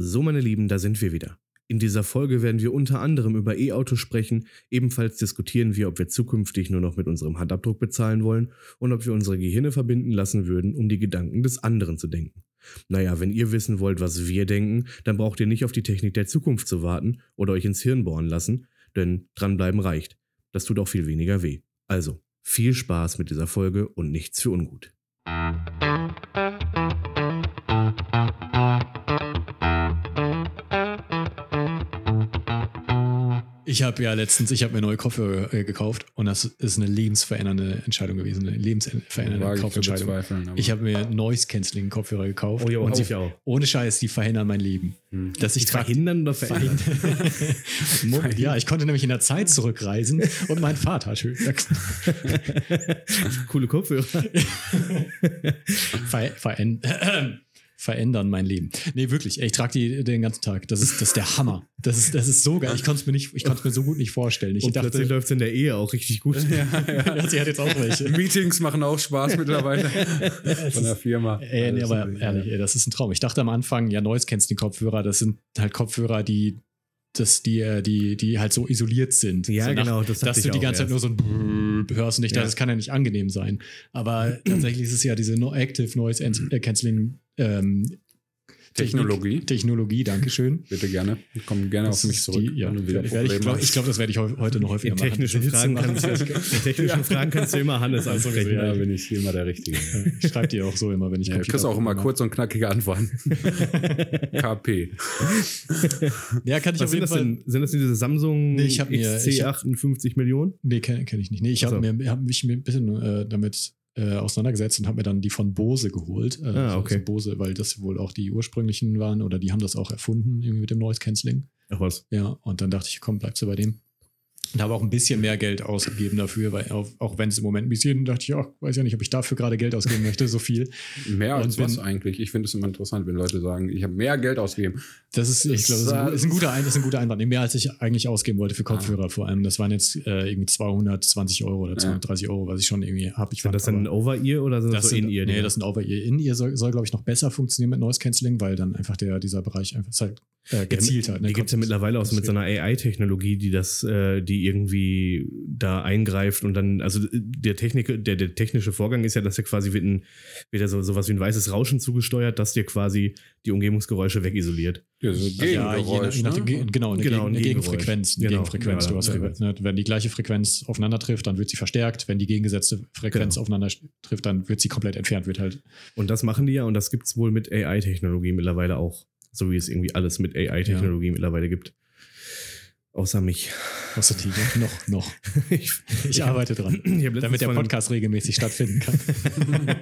So, meine Lieben, da sind wir wieder. In dieser Folge werden wir unter anderem über E-Autos sprechen. Ebenfalls diskutieren wir, ob wir zukünftig nur noch mit unserem Handabdruck bezahlen wollen und ob wir unsere Gehirne verbinden lassen würden, um die Gedanken des anderen zu denken. Naja, wenn ihr wissen wollt, was wir denken, dann braucht ihr nicht auf die Technik der Zukunft zu warten oder euch ins Hirn bohren lassen, denn dranbleiben reicht. Das tut auch viel weniger weh. Also, viel Spaß mit dieser Folge und nichts für ungut. Ich habe ja letztens, ich habe mir neue Kopfhörer äh, gekauft und das ist eine lebensverändernde Entscheidung gewesen, eine lebensverändernde Kaufentscheidung. Ich habe mir Noise Cancelling Kopfhörer gekauft Oh, ja, und sie, auch. ohne Scheiß, die verhindern mein Leben. Hm. Dass ich verhindern oder verändern? Mo- ja, ich konnte nämlich in der Zeit zurückreisen und mein Vater hat Coole Kopfhörer. ver veränd verändern mein Leben. Nee, wirklich. Ich trage die den ganzen Tag. Das ist, das ist der Hammer. Das ist, das ist so geil. Ich konnte es mir nicht, ich konnte es mir so gut nicht vorstellen. Ich Und plötzlich dachte, läuft es in der Ehe auch richtig gut. ja, sie hat jetzt auch welche. Meetings machen auch Spaß mittlerweile von der Firma. Ey, nee, aber ja. ehrlich, ey, das ist ein Traum. Ich dachte am Anfang, ja, Noise kennst die Kopfhörer, das sind halt Kopfhörer, die, das, die, äh, die, die halt so isoliert sind. Ja, so genau, das dass ich du die ganze Zeit nur so ein Brrrr hörst und nicht, Ja. das kann ja nicht angenehm sein. Aber tatsächlich ist es ja diese no Active Noise äh, Cancelling ähm, Technologie. Technik, Technologie, Dankeschön. Bitte gerne. Komm gerne Das auf mich zurück. Die, ja, du ich, Probleme glaub, ich glaube, das werde ich heu- heute noch häufiger In technischen, machen. Fragen Witze kannst, machen. in technischen Fragen kannst du immer Hannes ansprechen. ja, bin ich immer der Richtige. Ich schreibe dir auch so immer, wenn ich Ja, du kriegst auch immer Computerprobleme kurz und knackige Antworten. KP. Ja, kann ich Was auf sind jeden das Fall. denn? Sind das diese Samsung Nee, ich mir- ich hab- XC58 Millionen? Nee, kenne kenn ich nicht. Nee, ich habe hab mich mir ein bisschen äh, damit äh, auseinandergesetzt und habe mir dann die von Bose geholt. Äh, Ah, okay. so Bose, weil das wohl auch die ursprünglichen waren oder die haben das auch erfunden, irgendwie mit dem Noise Cancelling. Ach was. Ja, und dann dachte ich, komm, bleibst du bei dem. Und habe auch ein bisschen mehr Geld ausgegeben dafür, weil auch, auch wenn es im Moment ein bisschen, dachte ich, ach, weiß ja nicht, ob ich dafür gerade Geld ausgeben möchte, so viel. Mehr als Und was eigentlich. Ich finde es immer interessant, wenn Leute sagen, ich habe mehr Geld ausgegeben. Das ist, ich glaube, das ist ein, gu- ist ein guter Ein- das ist ein guter Einwand. Mehr als ich eigentlich ausgeben wollte für Kopfhörer vor allem. Das waren jetzt äh, irgendwie 220 Euro oder 230 Euro, was ich schon irgendwie habe. Ich Sind fand das dann aber- Over-Ear oder sind das, Das so In-Ear? nee, das sind Over-Ear. In-Ear soll, soll glaube ich, noch besser funktionieren mit Noise Cancelling, weil dann einfach der, dieser Bereich einfach ist halt äh, gezielt halt. Die gibt es ja mittlerweile auch so mit so einer AI-Technologie, die das, äh, die irgendwie da eingreift und dann, also der Technik, der, der technische Vorgang ist ja, dass dir quasi wird, ein, wird ja so sowas wie ein weißes Rauschen zugesteuert, das dir quasi die Umgebungsgeräusche wegisoliert. Ja, so Ja, je nach, Gegengeräusch, je nach, ne? ge- genau, eine, Genau, Gegen, ein eine Gegengeräusch. Gegenfrequenz. Eine Genau, Gegenfrequenz. ja, du hast ja. ja. ne, wenn die gleiche Frequenz aufeinander trifft, dann wird sie verstärkt. Wenn die gegengesetzte Frequenz Genau. aufeinander trifft, dann wird sie komplett entfernt. Wird halt. Und das machen die ja und das gibt es wohl mit AI-Technologie mittlerweile auch. So wie es irgendwie alles mit AI-Technologie mittlerweile gibt. Außer mich. Was ist die? noch, noch. ich Ich arbeite dran. ich Damit der Podcast regelmäßig stattfinden kann.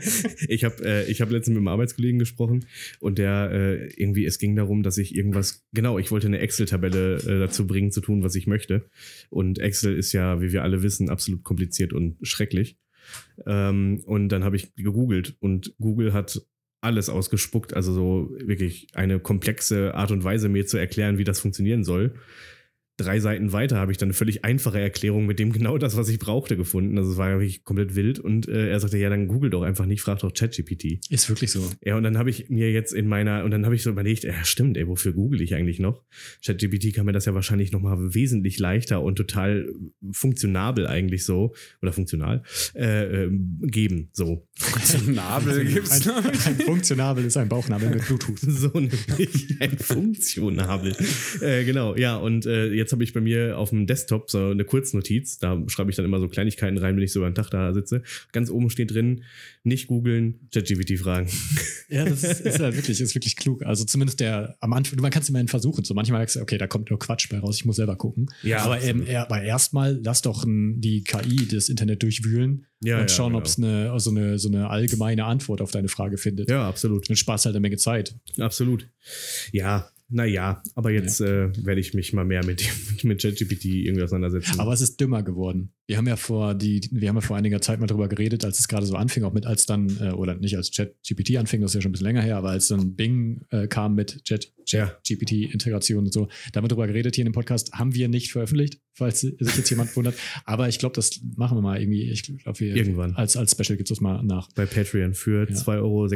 ich habe äh, ich hab letztens mit einem Arbeitskollegen gesprochen und der äh, irgendwie, es ging darum, dass ich irgendwas, genau, ich wollte eine Excel-Tabelle äh, dazu bringen, zu tun, was ich möchte. Und Excel ist ja, wie wir alle wissen, absolut kompliziert und schrecklich. Ähm, und dann habe ich gegoogelt und Google hat alles ausgespuckt, also so wirklich eine komplexe Art und Weise mir zu erklären, wie das funktionieren soll. Drei Seiten weiter habe ich dann eine völlig einfache Erklärung mit dem genau das, was ich brauchte, gefunden. Also es war wirklich komplett wild. Und äh, er sagte, ja, dann google doch einfach nicht, frag doch ChatGPT. Ist wirklich so. Ja, und dann habe ich mir jetzt in meiner, und dann habe ich so überlegt, ja, stimmt, ey, wofür google ich eigentlich noch? ChatGPT kann mir das ja wahrscheinlich nochmal wesentlich leichter und total funktionabel eigentlich so, oder funktional, äh, ähm, geben, so. Nabel gibt's Ein, ein Funktionabel ist ein Bauchnabel mit Bluetooth. So nämlich ein Funktionabel. äh, genau, ja, und äh, jetzt habe ich bei mir auf dem Desktop so eine Kurznotiz. Da schreibe ich dann immer so Kleinigkeiten rein, wenn ich so über den Tag da sitze. Ganz oben steht drin, nicht googeln, ChatGPT fragen. Ja, das ist, ist halt wirklich, ist wirklich klug. Also zumindest der am Anfang, man kann es immerhin versuchen. So manchmal merkst du, okay, da kommt nur Quatsch bei raus, ich muss selber gucken. Ja, aber, ähm, er- aber erstmal lass doch n, die KI das Internet durchwühlen Ja, und ja, schauen, genau. ob es eine, also eine, so eine allgemeine Antwort auf deine Frage findet. Ja, absolut. Und sparst halt eine Menge Zeit. Absolut. Ja, naja, aber jetzt äh, werde ich mich mal mehr mit, mit ChatGPT irgendwie auseinandersetzen. Aber es ist dümmer geworden. Wir haben ja vor die, wir haben ja vor einiger Zeit mal drüber geredet, als es gerade so anfing, auch mit als dann, äh, oder nicht als ChatGPT anfing, das ist ja schon ein bisschen länger her, aber als dann Bing äh, kam mit Chat Ja. GPT-Integration und so, da haben wir drüber geredet hier in dem Podcast, haben wir nicht veröffentlicht, falls sich jetzt jemand wundert. Aber ich glaube, das machen wir mal irgendwie. Ich glaube, wir Irgendwann. als, als Special gibt es das mal nach bei Patreon für Ja. 2,76 Euro.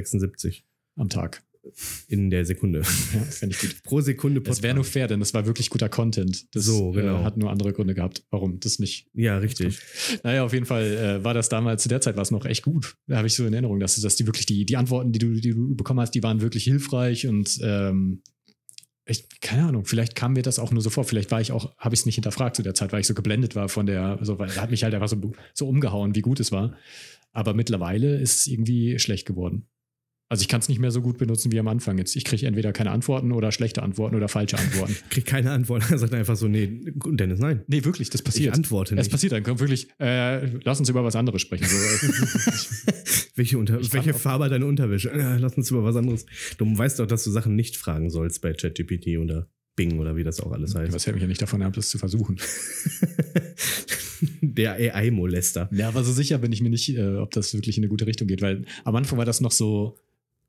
am Tag. In der Sekunde. Ja, das fände ich gut. Pro Sekunde Das wäre nur fair, denn das war wirklich guter Content. Das So, genau. äh, hat nur andere Gründe gehabt, warum das nicht. Ja, richtig. Naja, auf jeden Fall äh, war das damals, zu der Zeit war es noch echt gut. Da habe ich so in Erinnerung, dass, dass die wirklich, die, die Antworten, die du, die du bekommen hast, die waren wirklich hilfreich und ähm, ich, keine Ahnung, vielleicht kam mir das auch nur so vor. Vielleicht war ich auch, habe ich es nicht hinterfragt zu der Zeit, weil ich so geblendet war von der, also weil hat mich halt einfach so, so umgehauen, wie gut es war. Aber mittlerweile ist es irgendwie schlecht geworden. Also ich kann es nicht mehr so gut benutzen wie am Anfang jetzt. Ich kriege entweder keine Antworten oder schlechte Antworten oder falsche Antworten. Kriegt keine Antwort. Er sagt einfach so, nee, Dennis, nein. nee, wirklich, das Ich passiert. antworte Es nicht. passiert dann, kommt wirklich, äh, lass uns über was anderes sprechen. So, äh, Welche, Unter Ich welche Farbe deine Unterwäsche? Äh, lass uns über was anderes. Du weißt doch, dass du Sachen nicht fragen sollst bei ChatGPT oder Bing oder wie das auch alles heißt. was hält mich ja nicht davon ab, das zu versuchen. Der AI-Molester. Ja, aber so sicher bin ich mir nicht, äh, ob das wirklich in eine gute Richtung geht, weil am Anfang war das noch so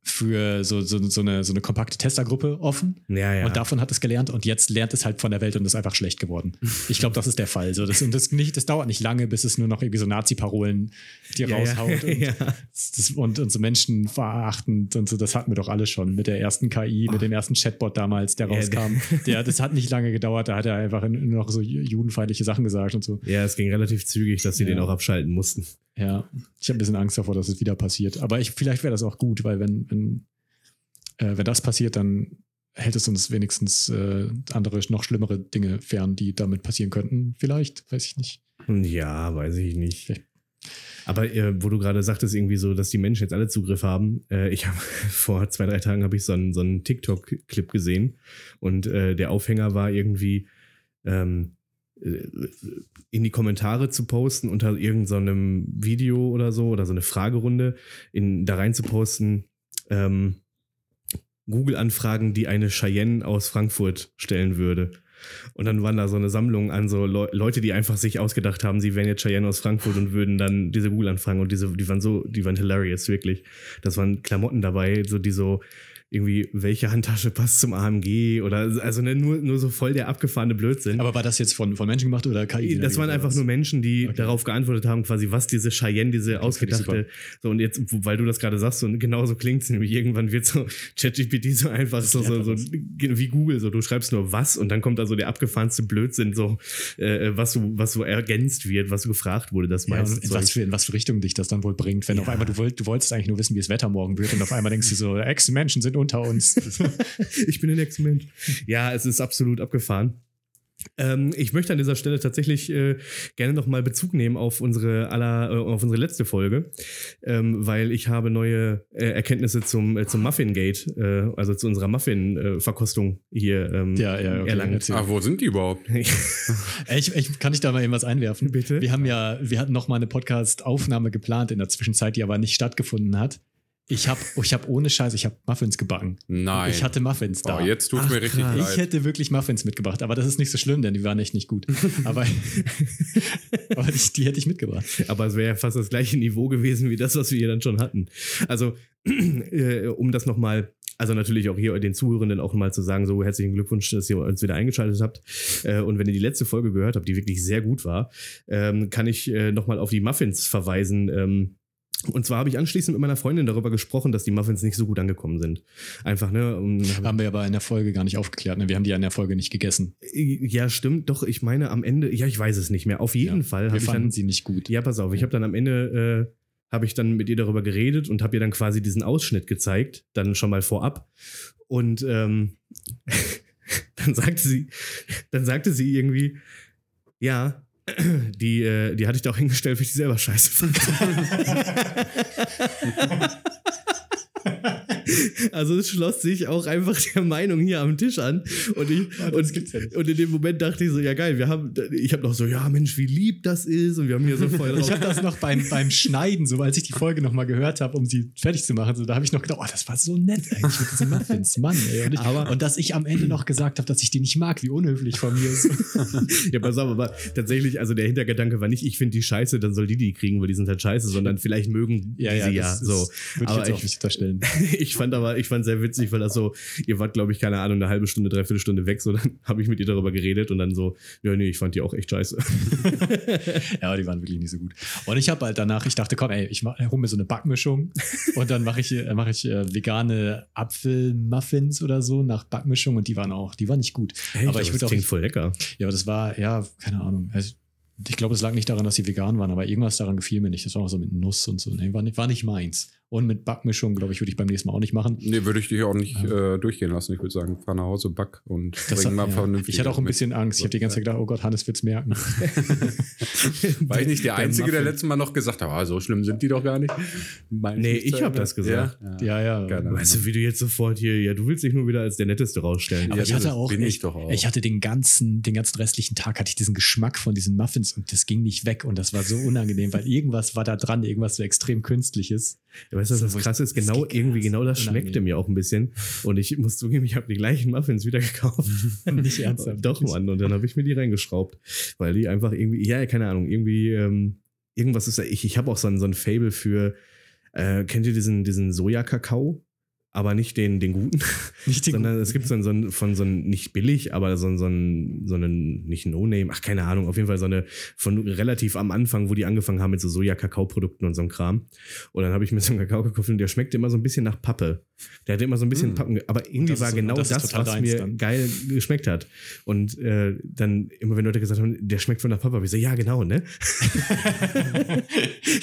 für so, so, so, eine, so eine kompakte Testergruppe offen. Ja, ja. Und davon hat es gelernt und jetzt lernt es halt von der Welt und ist einfach schlecht geworden. Ich glaube, das ist der Fall. So, das, und das, nicht, das dauert nicht lange, bis es nur noch irgendwie so Nazi-Parolen dir ja, raushaut. Und, das, und, und so Menschen verachtend und so, das hatten wir doch alle schon mit der ersten KI, mit dem ersten Chatbot damals, der rauskam. Der, das hat nicht lange gedauert, da hat er einfach nur noch so judenfeindliche Sachen gesagt und so. ja, es ging relativ zügig, dass sie den auch abschalten mussten. Ja, ich habe ein bisschen Angst davor, dass es wieder passiert. Aber ich, vielleicht wäre das auch gut, weil wenn, wenn, äh, wenn das passiert, dann hält es uns wenigstens äh, andere, noch schlimmere Dinge fern, die damit passieren könnten. Vielleicht, weiß ich nicht. Ja, weiß ich nicht. Vielleicht. Aber äh, wo du gerade sagtest, irgendwie so, dass die Menschen jetzt alle Zugriff haben. Äh, ich habe vor zwei, drei Tagen habe ich so einen, so einen TikTok-Clip gesehen und äh, der Aufhänger war irgendwie ähm, äh, in die Kommentare zu posten unter irgendeinem Video oder so oder so eine Fragerunde in, da rein zu posten, ähm, Google-Anfragen, die eine Cheyenne aus Frankfurt stellen würde. Und dann waren da so eine Sammlung an so Leu Leute, die einfach sich ausgedacht haben, sie wären jetzt Cheyenne aus Frankfurt und würden dann diese Google-Anfragen und diese, die waren so, die waren hilarious, wirklich. Das waren Klamotten dabei, so die so irgendwie, welche Handtasche passt zum AMG oder also ne, nur, nur so voll der abgefahrene Blödsinn. Aber war das jetzt von, von Menschen gemacht oder KI? Das waren einfach nur Menschen, die Okay. darauf geantwortet haben, quasi, was diese Cheyenne, diese Okay, ausgedachte, so und jetzt, weil du das gerade sagst, und genau so klingt es nämlich, irgendwann wird so ChatGPT so einfach so, so, so wie Google, so du schreibst nur was und dann kommt da so der abgefahrenste Blödsinn, so äh, was so, was so ergänzt wird, was so gefragt wurde, das Ja, meiste und in, was für, in was für Richtung dich das dann wohl bringt, wenn Ja. auf einmal du, wollt, du wolltest eigentlich nur wissen, wie das Wetter morgen wird und auf einmal denkst du so, Ex-Menschen sind unter uns. ich bin ein Ex-Mensch. Ja, es ist absolut abgefahren. Ähm, ich möchte an dieser Stelle tatsächlich äh, gerne nochmal Bezug nehmen auf unsere aller, äh, auf unsere letzte Folge, ähm, weil ich habe neue äh, Erkenntnisse zum, äh, zum Muffin Gate, äh, also zu unserer Muffin-Verkostung hier ähm, Ja, ja, okay, erlangt. Ach, wo sind die überhaupt? Ich, ich, kann ich da mal eben was einwerfen? Bitte? Wir haben ja, wir hatten noch mal eine Podcast-Aufnahme geplant in der Zwischenzeit, die aber nicht stattgefunden hat. Ich habe ich hab ohne Scheiß, ich habe Muffins gebacken. Nein. Ich hatte Muffins da. oh, jetzt Ach, mir richtig krass. ich leid. hätte wirklich Muffins mitgebracht, aber das ist nicht so schlimm, denn die waren echt nicht gut. Aber, aber die, die hätte ich mitgebracht. Aber es wäre ja fast das gleiche Niveau gewesen wie das, was wir hier dann schon hatten. Also, äh, um das nochmal, also natürlich auch hier den Zuhörenden auch mal zu sagen, so herzlichen Glückwunsch, dass ihr uns wieder eingeschaltet habt. Äh, und wenn ihr die letzte Folge gehört habt, die wirklich sehr gut war, ähm, kann ich äh, nochmal auf die Muffins verweisen. Und zwar habe ich anschließend mit meiner Freundin darüber gesprochen, dass die Muffins nicht so gut angekommen sind. Einfach, ne? um- Haben wir aber in der Folge gar nicht aufgeklärt. Ne? Wir haben die ja in der Folge nicht gegessen. ja, stimmt. Doch, ich meine am Ende, ja, ich weiß es nicht mehr. Auf jeden Ja, Fall Wir habe ich fanden dann sie nicht gut. Ja, pass auf, ich habe dann am Ende äh, habe ich dann mit ihr darüber geredet und habe ihr dann quasi diesen Ausschnitt gezeigt, dann schon mal vorab. Und ähm, dann sagte sie, dann sagte sie irgendwie, ja, die, äh, die hatte ich da auch hingestellt, weil ich die selber scheiße fand. Also es schloss sich auch einfach der Meinung hier am Tisch an. Und, ich, das und, ja und in dem Moment dachte ich so, ja geil, wir haben, ich habe noch so, ja Mensch, wie lieb das ist. Und wir haben hier so voll. Ich habe das noch beim, beim Schneiden, so als ich die Folge noch mal gehört habe, um sie fertig zu machen, so, da habe ich noch gedacht, oh, das war so nett eigentlich mit diesen Muffins, Mann. Ey. Und, ich, Aber- und dass ich am Ende noch gesagt habe, dass ich die nicht mag, wie unhöflich von mir ist. Ja, pass auf, aber tatsächlich, also der Hintergedanke war nicht, ich finde die scheiße, dann soll die die kriegen, weil die sind halt scheiße, sondern vielleicht mögen die sie ja. So. Würde ich Aber jetzt auch ich- nicht unterstellen. Ich fand aber, war, ich fand sehr witzig, weil das so, ihr wart, glaube ich, keine Ahnung, eine halbe Stunde, dreiviertel Stunde weg, so dann habe ich mit ihr darüber geredet und dann so, ja, nee, ich fand die auch echt scheiße. ja, die waren wirklich nicht so gut. Und ich habe halt danach, ich dachte, komm, ey, ich hole mir so eine Backmischung und dann mache ich, äh, mach ich äh, vegane Apfelmuffins oder so nach Backmischung und die waren auch, die waren nicht gut. Echt? aber ich würde auch. klingt voll lecker. Ja, aber das war, ja, keine Ahnung. Also, ich glaube, es lag nicht daran, dass sie vegan waren, aber irgendwas daran gefiel mir nicht. Das war auch so mit Nuss und so. Nee, war nicht, war nicht meins. Und mit Backmischung, glaube ich, würde ich beim nächsten Mal auch nicht machen. Nee, würde ich dich auch nicht äh, durchgehen lassen. Ich würde sagen, fahr nach Hause, back und Das bring hat, mal ja. vernünftig Ich hatte auch ein mit. bisschen Angst. Ich habe die ganze Zeit gedacht, oh Gott, Hannes wird's merken. War ich nicht der Der Einzige, der letztes Mal noch gesagt hat, ah, so schlimm sind die doch gar nicht? Meine Nee, ich zu hab das gesagt. Ja, ja, ja. Weißt du, wie du jetzt sofort hier, ja, du willst dich nur wieder als der Netteste rausstellen. Aber Ja, ich hatte auch, bin ich ich, doch auch. ich hatte den ganzen, den ganzen restlichen Tag hatte ich diesen Geschmack von diesen Muffins und das ging nicht weg und das war so unangenehm, weil irgendwas war da dran, irgendwas so extrem künstliches. Ja, weißt du, was das krasse ist? das Genau, irgendwie genau das schmeckte mir auch ein bisschen. Und ich muss zugeben, ich habe die gleichen Muffins wieder gekauft. Nicht ernsthaft. Doch, Mann. Und dann habe ich mir die reingeschraubt. Weil die einfach irgendwie, ja, keine Ahnung, irgendwie, ähm, irgendwas ist da. Ich, ich habe auch so ein, so ein Fable für, äh, kennt ihr diesen, diesen Sojakakao? Aber nicht den, den guten, Nicht den sondern guten. es gibt so ein, so ein, von so ein, nicht billig, aber so ein, so ein, so einen, nicht No-Name, ach, keine Ahnung, auf jeden Fall so eine, von relativ am Anfang, wo die angefangen haben mit so Soja-Kakao-Produkten und so einem Kram. Und dann habe ich mir so einen Kakao gekauft und der schmeckte immer so ein bisschen nach Pappe. Der hatte immer so ein bisschen Mm. Pappen, aber irgendwie war ist- genau das das, was mir dann. geil geschmeckt hat. Und äh, dann immer, wenn Leute gesagt haben, der schmeckt von nach Pappe, habe ich so, ja, genau, ne?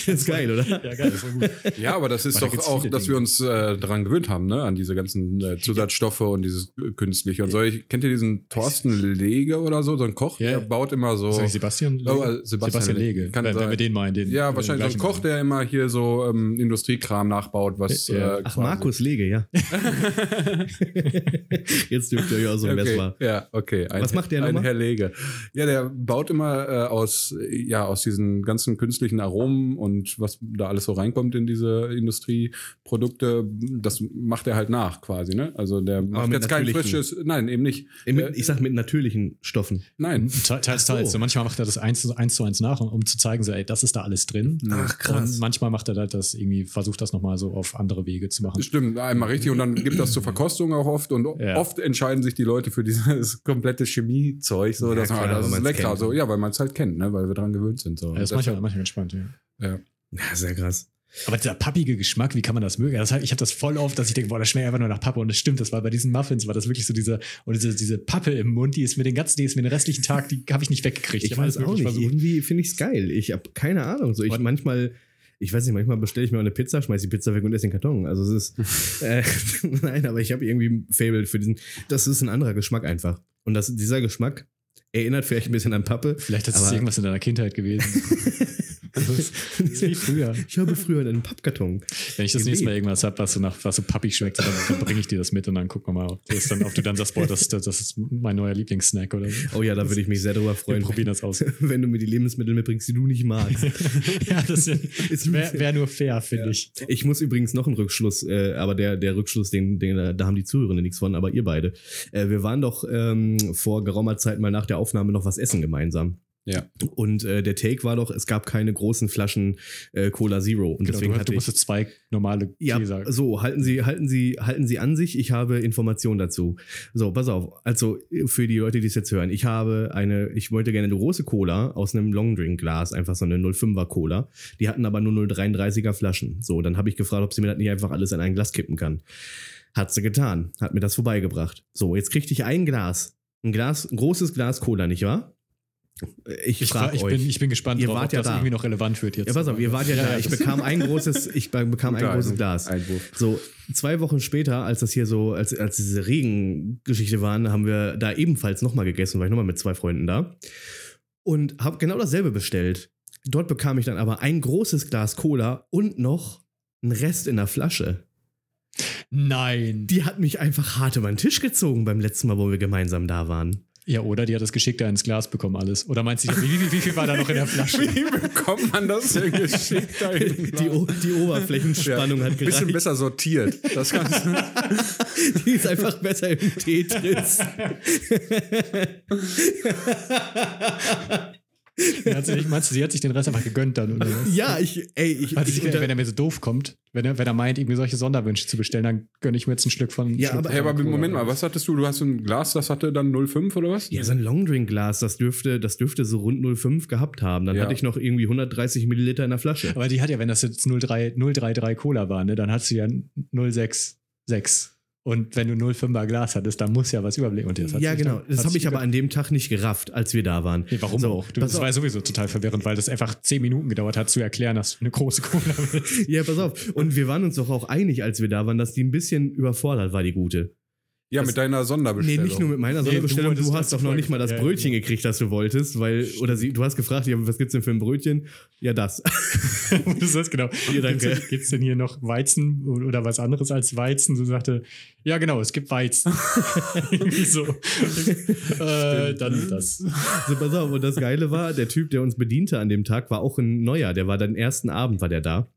das ist geil, oder? Ja, geil, das war gut. Ja, aber das ist doch auch, dass Dinge. wir uns äh, daran gewöhnt haben, ne? An diese ganzen äh, Zusatzstoffe und dieses äh, künstliche und so. Ich, kennt ihr diesen Thorsten Lege oder so, so ein Koch? Ja. Der baut immer so. Ist das nicht Sebastian Lege? Oh, äh, Sebastian Lege. Kann wenn, wenn wir den meinen, den. ja, den wahrscheinlich so ein Koch, der immer hier so ähm, Industriekram nachbaut, was. Ja. Äh, Ach, quasi- Markus Lege, ja. Jetzt dürft ihr euch auch so ein okay. war. Ja, okay. Ein, Was macht der Ein nochmal? Herr Lege. Ja, der baut immer äh, aus, äh, ja, aus diesen ganzen künstlichen Aromen und was da alles so reinkommt in diese Industrieprodukte, das macht er halt nach quasi, ne? Also der macht jetzt kein frisches, nein, eben nicht. Mit, ich sag mit natürlichen Stoffen. Nein. Te- Teils, so. teils. So, manchmal macht er das eins zu eins, zu eins nach, um zu zeigen, so, ey, das ist da alles drin. Ach, krass. Und manchmal macht er halt das irgendwie, versucht das nochmal so auf andere Wege zu machen. Stimmt, einmal richtig. Und dann gibt das zur Verkostung auch oft. Und Ja. oft entscheiden sich die Leute für dieses komplette Chemiezeug. So, Ja, dass, klar, ah, das ist lecker. kennt. So, ja, weil man es halt kennt, ne? weil wir dran gewöhnt sind. So. Ja, das ist manchmal, manchmal ganz spannend, ja. ja. Ja, sehr krass. Aber dieser pappige Geschmack, wie kann man das mögen? Das, hab- ich habe das voll oft, dass ich denke, boah, das schmeckt einfach nur nach Pappe. Und das stimmt, das war bei diesen Muffins, war das wirklich so diese, und diese, diese Pappe im Mund, die ist mir den ganzen, die ist mir den restlichen Tag, die habe ich nicht weggekriegt. Ich alles weiß auch nicht. versucht. Irgendwie finde ich es geil. Ich habe keine Ahnung. So, ich Und- manchmal, ich weiß nicht, manchmal bestelle ich mir eine Pizza, schmeiße die Pizza weg und esse den Karton. Also es ist, äh, nein, aber ich habe irgendwie ein Fable für diesen, das ist ein anderer Geschmack einfach. Und das, dieser Geschmack erinnert vielleicht ein bisschen an Pappe. Vielleicht ist es irgendwas in deiner Kindheit gewesen. das, ist, das ist wie früher. Ich habe früher einen Pappkarton. Wenn ich das nächste Mal irgendwas habe, was so nach was so pappig schmeckt, dann, dann bringe ich dir das mit und dann gucken wir mal, ob, das dann, ob du dann sagst, boah, das, das, das ist mein neuer Lieblingssnack oder so. Oh ja, da würde ich mich sehr drüber Wir freuen, probieren das aus. wenn du mir die Lebensmittel mitbringst, die du nicht magst. ja, das wäre wär nur fair, finde ich. Ich muss übrigens noch einen Rückschluss, äh, aber der, der Rückschluss, den, den, da haben die Zuhörenden nichts von, aber ihr beide. Äh, wir waren doch ähm, vor geraumer Zeit mal nach der Aufnahme noch was essen gemeinsam. Ja. Und äh, der Take war doch, es gab keine großen Flaschen äh, Cola Zero. Und Genau, deswegen du, hatte du ich. musstest zwei normale Ja, Gläser. so, halten Sie, halten Sie, halten Sie an sich, ich habe Informationen dazu. So, pass auf. Also, für die Leute, die es jetzt hören, ich habe eine, ich wollte gerne eine große Cola aus einem Longdrink-Glas, einfach so eine 05er Cola. Die hatten aber nur 0,33er Flaschen. So, dann habe ich gefragt, ob sie mir das nicht einfach alles in ein Glas kippen kann. Hat sie getan, hat mir das vorbeigebracht. So, jetzt kriegte ich ein Glas. Ein Glas, ein großes Glas Cola, nicht wahr? Ich, ich, frage ich, euch. bin, ich bin gespannt, Ihr drauf, wart ob ja das da. irgendwie noch relevant wird jetzt. ja, pass auf, ihr wart ja, da. Ich bekam ein großes, ich be- bekam ein großes Glas. Einwurf. So, zwei Wochen später, als das hier so, als, als diese Regengeschichte waren, haben wir da ebenfalls nochmal gegessen, war ich nochmal mit zwei Freunden da. Und habe genau dasselbe bestellt. Dort bekam ich dann aber ein großes Glas Cola und noch einen Rest in der Flasche. Nein. Die hat mich einfach hart über den Tisch gezogen beim letzten Mal, wo wir gemeinsam da waren. Ja, oder die hat das geschickt da ins Glas bekommen, alles. Oder meinst du, wie, wie, wie viel war da noch in der Flasche? Wie bekommt man das denn geschickt? Die, O- die Oberflächenspannung hat Bisschen gereicht. besser sortiert. Das Ganze. Die ist einfach besser im Tetris. Hat sie, meinst du, sie hat sich den Rest einfach gegönnt dann? Oder was? Ja, ich, ey, ich, Also ich ich, wenn er mir so doof kommt, wenn er, wenn er meint, irgendwie solche Sonderwünsche zu bestellen, dann gönne ich mir jetzt ein Stück von. Ja, Schluck aber- Hey, aber Moment mal, was hattest du? Du hast ein Glas, das hatte dann 0,5 oder was? Ja, so ein Longdrink-Glas, das dürfte, das dürfte so rund 0,5 gehabt haben. Dann Ja. hatte ich noch irgendwie 130 Milliliter in der Flasche. Aber die hat ja, wenn das jetzt 03, 033 Cola war, ne, dann hast du ja 066. Und wenn du 05er Glas hattest, dann muss ja was überblicken. Und hat ja, genau. dann- Das habe ich aber an dem Tag nicht gerafft, als wir da waren. Nee, warum So, auch? Du, das auf. war sowieso total verwirrend, weil das einfach 10 Minuten gedauert hat, zu erklären, dass du eine große Cola willst. Ja, pass auf. Und wir waren uns doch auch einig, als wir da waren, dass die ein bisschen überfordert war, die gute. Ja, Das- mit deiner Nee, Sonderbestellung. nicht nur mit meiner Nee, Sonderbestellung. du Du, wolltest hast doch noch nicht mal das ja, Brötchen genau. gekriegt, das du wolltest, weil, oder sie, du hast gefragt, ja, was gibt's denn für ein Brötchen? Ja, das. Und du sagst genau, Hier, danke. Gibt's, gibt's denn hier noch Weizen oder was anderes als Weizen? Du sagte, ja genau, es gibt Weizen. So. äh, dann das. So, pass auf. Und das Geile war, der Typ, der uns bediente an dem Tag, war auch ein Neuer. Der war dann ersten Abend, war der da.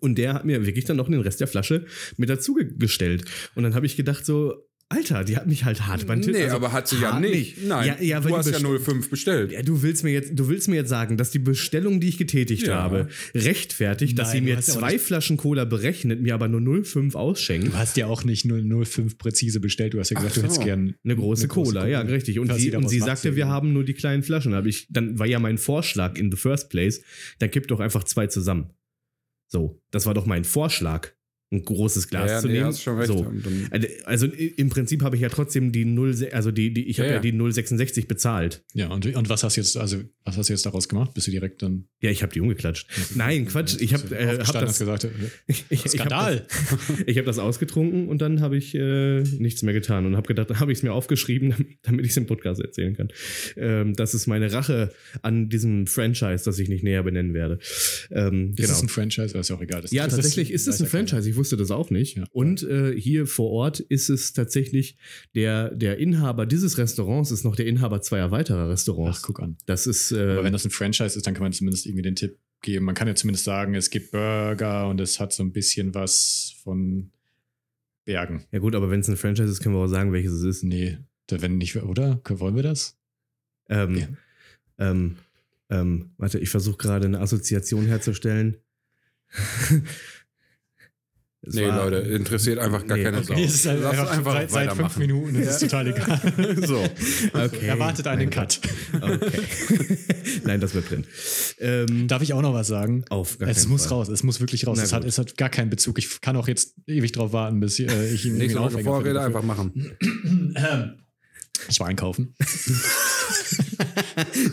Und der hat mir wirklich dann noch den Rest der Flasche mit dazu ge- gestellt. Und dann habe ich gedacht so, Alter, die hat mich halt hart beim Tisch. Nee, also aber hat sie ja hart nicht. Nein, Ja, ja, du hast ja best- 0,5 bestellt. Ja, du willst mir jetzt, du willst mir jetzt sagen, dass die Bestellung, die ich getätigt Ja. habe, rechtfertigt, dass Nein, sie du mir ja zwei nicht- Flaschen Cola berechnet, mir aber nur 0,5 ausschenkt. Du hast ja auch nicht 005 präzise bestellt. Du hast ja gesagt, Ach du hättest so. gern Eine große, Cola, ja, richtig. Und sie, sie und sie sagte, so wir haben nur die kleinen Flaschen. Hab ich, dann war ja mein Vorschlag in the first place, dann kipp doch einfach zwei zusammen. So, das war doch mein Vorschlag, ein großes Glas ja, zu nee, nehmen. hast schon recht. So. Also- Also i- im Prinzip habe ich ja trotzdem die 0, also die, die ich habe Ja, ja, ja. die 066 bezahlt. Ja, und, und was hast du jetzt, also was hast du jetzt daraus gemacht? Bist du direkt dann Ja, ich habe die umgeklatscht. Nein, Quatsch. Ich habe äh, hab das, gesagt, äh, ich, ich, ich hab Skandal! das, ich hab das ausgetrunken und dann habe ich äh, nichts mehr getan und habe gedacht, dann habe ich es mir aufgeschrieben, damit ich es im Podcast erzählen kann. Ähm, das ist meine Rache an diesem Franchise, das ich nicht näher benennen werde. Ähm, Ist es ein Franchise? Ist ja auch egal. Das- ja, das tatsächlich ist es weiß ein ja. Franchise. Ich wusste das auch nicht. Ja. Und äh, hier vor Ort ist es tatsächlich der, der Inhaber dieses Restaurants ist noch der Inhaber zweier weiterer Restaurants. Ach, guck an. Das ist Aber äh, wenn das ein Franchise ist, dann kann man zumindest irgendwie den Tipp geben. Man kann ja zumindest sagen, es gibt Burger und es hat so ein bisschen was von Bergen. ja gut, aber wenn es ein Franchise ist, können wir auch sagen, welches es ist. Nee, da- wenn nicht, oder? Wollen wir das? Ähm, Ja. ähm, ähm, warte, ich versuche gerade eine Assoziation herzustellen. Es Nee, war- Leute, interessiert einfach gar Nee, keine okay. Sau. Es ist halt Lass einfach, einfach seit, seit fünf. Minuten ist es total egal. So. Okay. Erwartet einen Mein Cut. Okay. Nein, das wird drin. Ähm, Darf ich auch noch was sagen? auf gar Es muss Fall. raus, es muss wirklich raus. Es hat, es hat gar keinen Bezug. Ich kann auch jetzt ewig drauf warten, bis äh, ich ihn Nächste Woche Vorrede einfach machen. Ich war einkaufen.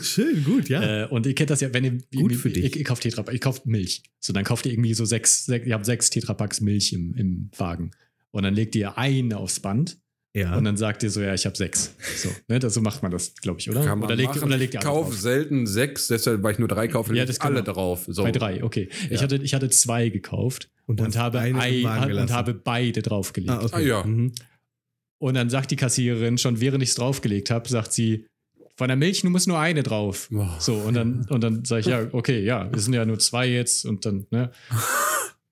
Schön, gut, ja. Äh, und ihr kennt das ja, wenn ihr Gut für dich. Ihr, ihr kauft Tetra, ihr kauft Milch. So, dann kauft ihr irgendwie so sechs, sechs ihr habt sechs Tetrapacks Milch im, im Wagen. Und dann legt ihr eine aufs Band ja. und dann sagt ihr so, ja, ich habe sechs. So, ne, das, so macht man das, glaube ich, oder? Kann man oder legt, machen. oder legt ihr ich drauf? selten sechs, deshalb, weil ich nur drei kaufe, Ja, das ich alle genau. drauf. So. Bei drei, okay. Ich, Ja. hatte, ich hatte zwei gekauft Und und, habe, ein, und habe beide draufgelegt. ah, okay. Ah, ja. Mhm. Und dann sagt die Kassiererin, schon während ich es draufgelegt habe, sagt sie, von der Milch nur muss nur eine drauf. Boah. So, und dann, und dann sage ich, ja, okay, ja, es sind ja nur zwei jetzt und dann, ne?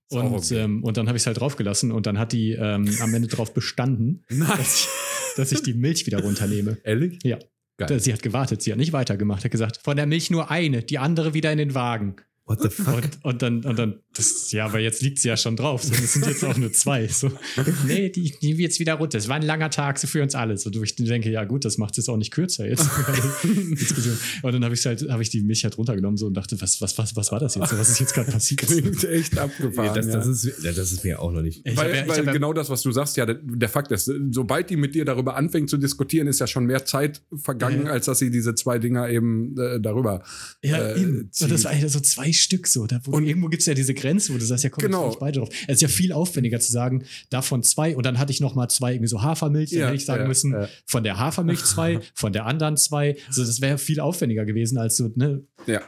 Und, okay. ähm, und dann habe ich es halt draufgelassen und dann hat die ähm, am Ende drauf bestanden, dass ich, dass ich die Milch wieder runternehme. Ehrlich? Ja. Geil. Sie hat gewartet, sie hat nicht weitergemacht, hat gesagt, von der Milch nur eine, die andere wieder in den Wagen. What the fuck? Und, und dann, und dann, das, ja, aber jetzt liegt sie ja schon drauf. So, das sind jetzt auch nur zwei. So, nee, die, die jetzt wieder runter. Es war ein langer Tag so für uns alle. So, ich denke, ja gut, das macht es jetzt auch nicht kürzer jetzt. Und dann habe ich halt, habe ich die Milch halt runtergenommen so und dachte, was, was, was, was war das jetzt? Was ist jetzt gerade passiert? Klingt echt abgefahren. Das, das, ja. ist, das ist mir auch noch nicht. Ich weil ja- weil ja- genau das, was du sagst, ja, der, der Fakt ist, sobald die mit dir darüber anfängt zu diskutieren, ist ja schon mehr Zeit vergangen, Ja. als dass sie diese zwei Dinger eben äh, darüber. Ja, äh, eben. Und das war eigentlich so zwei Stück so. Da, wo Und- irgendwo gibt es ja diese Grenze, wo du sagst, ja komm, Genau. ich beide drauf. Es ist ja viel aufwendiger zu sagen, davon zwei und dann hatte ich noch mal zwei irgendwie so Hafermilch, dann Ja, hätte ich sagen ja, müssen, ja. von der Hafermilch zwei, von der anderen zwei. Also das wäre viel aufwendiger gewesen als so, ne? Ja.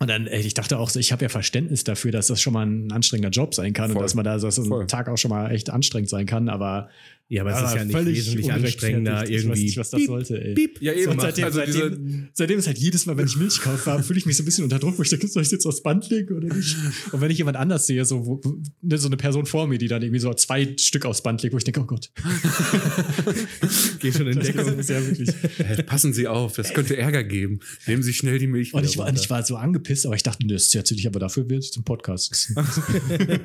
Und dann, ey, ich dachte auch so, ich habe ja Verständnis dafür, dass das schon mal ein anstrengender Job sein kann Voll. und dass man da so so ein Tag auch schon mal echt anstrengend sein kann, aber Ja, aber es ist ja nicht völlig wesentlich anstrengender Ich weiß irgendwie. nicht, was das sollte, ey. piep Ja, eben. Seitdem, Also seitdem, seitdem ist halt jedes Mal, wenn ich Milch kaufe, fühle ich mich so ein bisschen unter Druck, wo ich denke, soll ich jetzt aufs Band legen oder nicht? Und wenn ich jemand anders sehe, so, wo, ne, so eine Person vor mir, die dann irgendwie so zwei Stück aufs Band legt, wo ich denke, oh Gott. gehe schon in Das Deckung. ist ja wirklich. Passen Sie auf, das könnte Ärger geben. Nehmen Sie schnell die Milch. Und ich war, ich war so angepisst, aber ich dachte, das ist nicht, aber dafür will ich zum Podcast.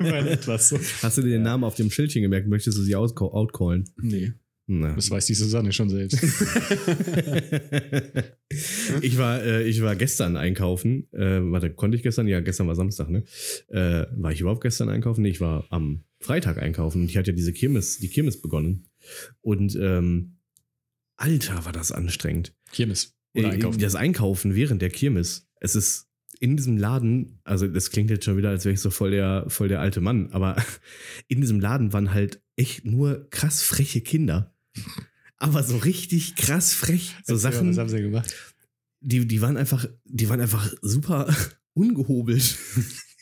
Etwas so. Hast du dir den Namen auf dem Schildchen gemerkt? Möchtest du sie outca- outcallen? Nee, Na. das weiß die Susanne schon selbst. ich, war, äh, ich war gestern einkaufen. Äh, warte, konnte ich gestern? Ja, gestern war Samstag, ne? Äh, war ich überhaupt gestern einkaufen? Nee, ich war am Freitag einkaufen und ich hatte ja diese Kirmes, die Kirmes begonnen. Und ähm, Alter, war das anstrengend. Kirmes. Oder Äh, einkaufen. Das Einkaufen während der Kirmes. Es ist in diesem Laden, also das klingt jetzt schon wieder, als wäre ich so voll der, voll der alte Mann, aber in diesem Laden waren halt echt nur krass freche Kinder. Aber so richtig krass frech. So Erzähl mal, Sachen, Was haben sie gemacht? die, die waren einfach, die waren einfach super ungehobelt.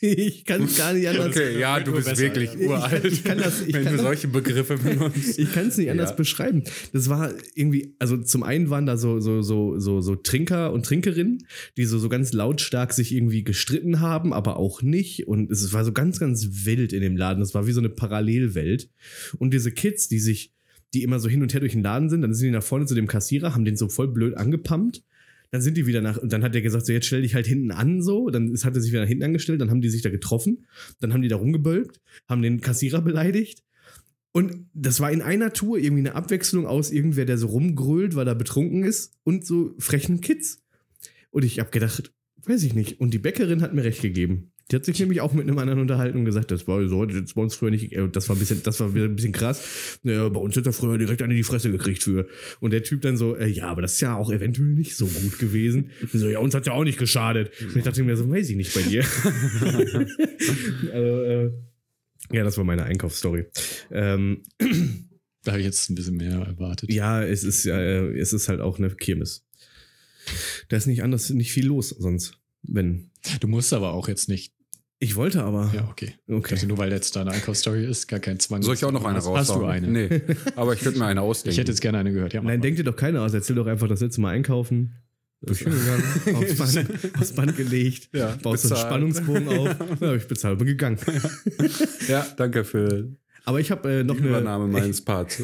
Ich kann es gar nicht anders. Okay, ja, du bist besser, wirklich ja. uralt. Ich kann das- ich wenn kann du solche Begriffe benutzt. Ich kann es nicht anders Ja. beschreiben. Das war irgendwie, also zum einen waren da so, so, so, so, so Trinker und Trinkerinnen, die so, so ganz lautstark sich irgendwie gestritten haben, aber auch nicht. Und es war so ganz, ganz wild in dem Laden. Das war wie so eine Parallelwelt. Und diese Kids, die sich, die immer so hin und her durch den Laden sind, dann sind die nach vorne zu dem Kassierer, haben den so voll blöd angepumpt. Dann sind die wieder nach, und dann hat der gesagt, so jetzt stell dich halt hinten an, so. Dann ist, hat er sich wieder nach hinten angestellt, dann haben die sich da getroffen, dann haben die da rumgebölkt, haben den Kassierer beleidigt. Und das war in einer Tour irgendwie eine Abwechslung aus irgendwer, der so rumgrölt, weil er betrunken ist, und so frechen Kids. Und ich habe gedacht, weiß ich nicht. Und die Bäckerin hat mir recht gegeben. Die hat sich nämlich auch mit einem anderen unterhalten und gesagt, das war so, das bei uns früher nicht, äh, das war ein bisschen, das war wieder ein bisschen krass. Naja, bei uns hat er früher direkt eine in die Fresse gekriegt für. Und der Typ dann so, äh, ja, aber das ist ja auch eventuell nicht so gut gewesen. Und so, ja, uns hat ja auch nicht geschadet. Und ich dachte mir so, weiß ich nicht bei dir. also, äh, ja, das war meine Einkaufsstory. Ähm, Da habe ich jetzt ein bisschen mehr erwartet. ja, es ist ja, äh, es ist halt auch eine Kirmes. Da ist nicht anders, nicht viel los sonst, wenn. Du musst aber auch jetzt nicht. Ich wollte aber. Ja, okay. Okay. Also nur weil jetzt deine Einkaufsstory ist, gar kein Zwang. Soll ich auch noch eine raushauen? Hast du eine? Nee, aber ich könnte mir eine ausdenken. Ich hätte jetzt gerne eine gehört. Ja, Nein, mal. denk dir doch keiner aus. Erzähl doch einfach das letzte Mal einkaufen. Aufs Band, aufs Band gelegt, Ja, baust einen bezahlt. Spannungsbogen auf. Ja, ich bezahle, bin gegangen. Ja, danke für Aber ich habe äh, noch die eine. Übernahme meines Parts.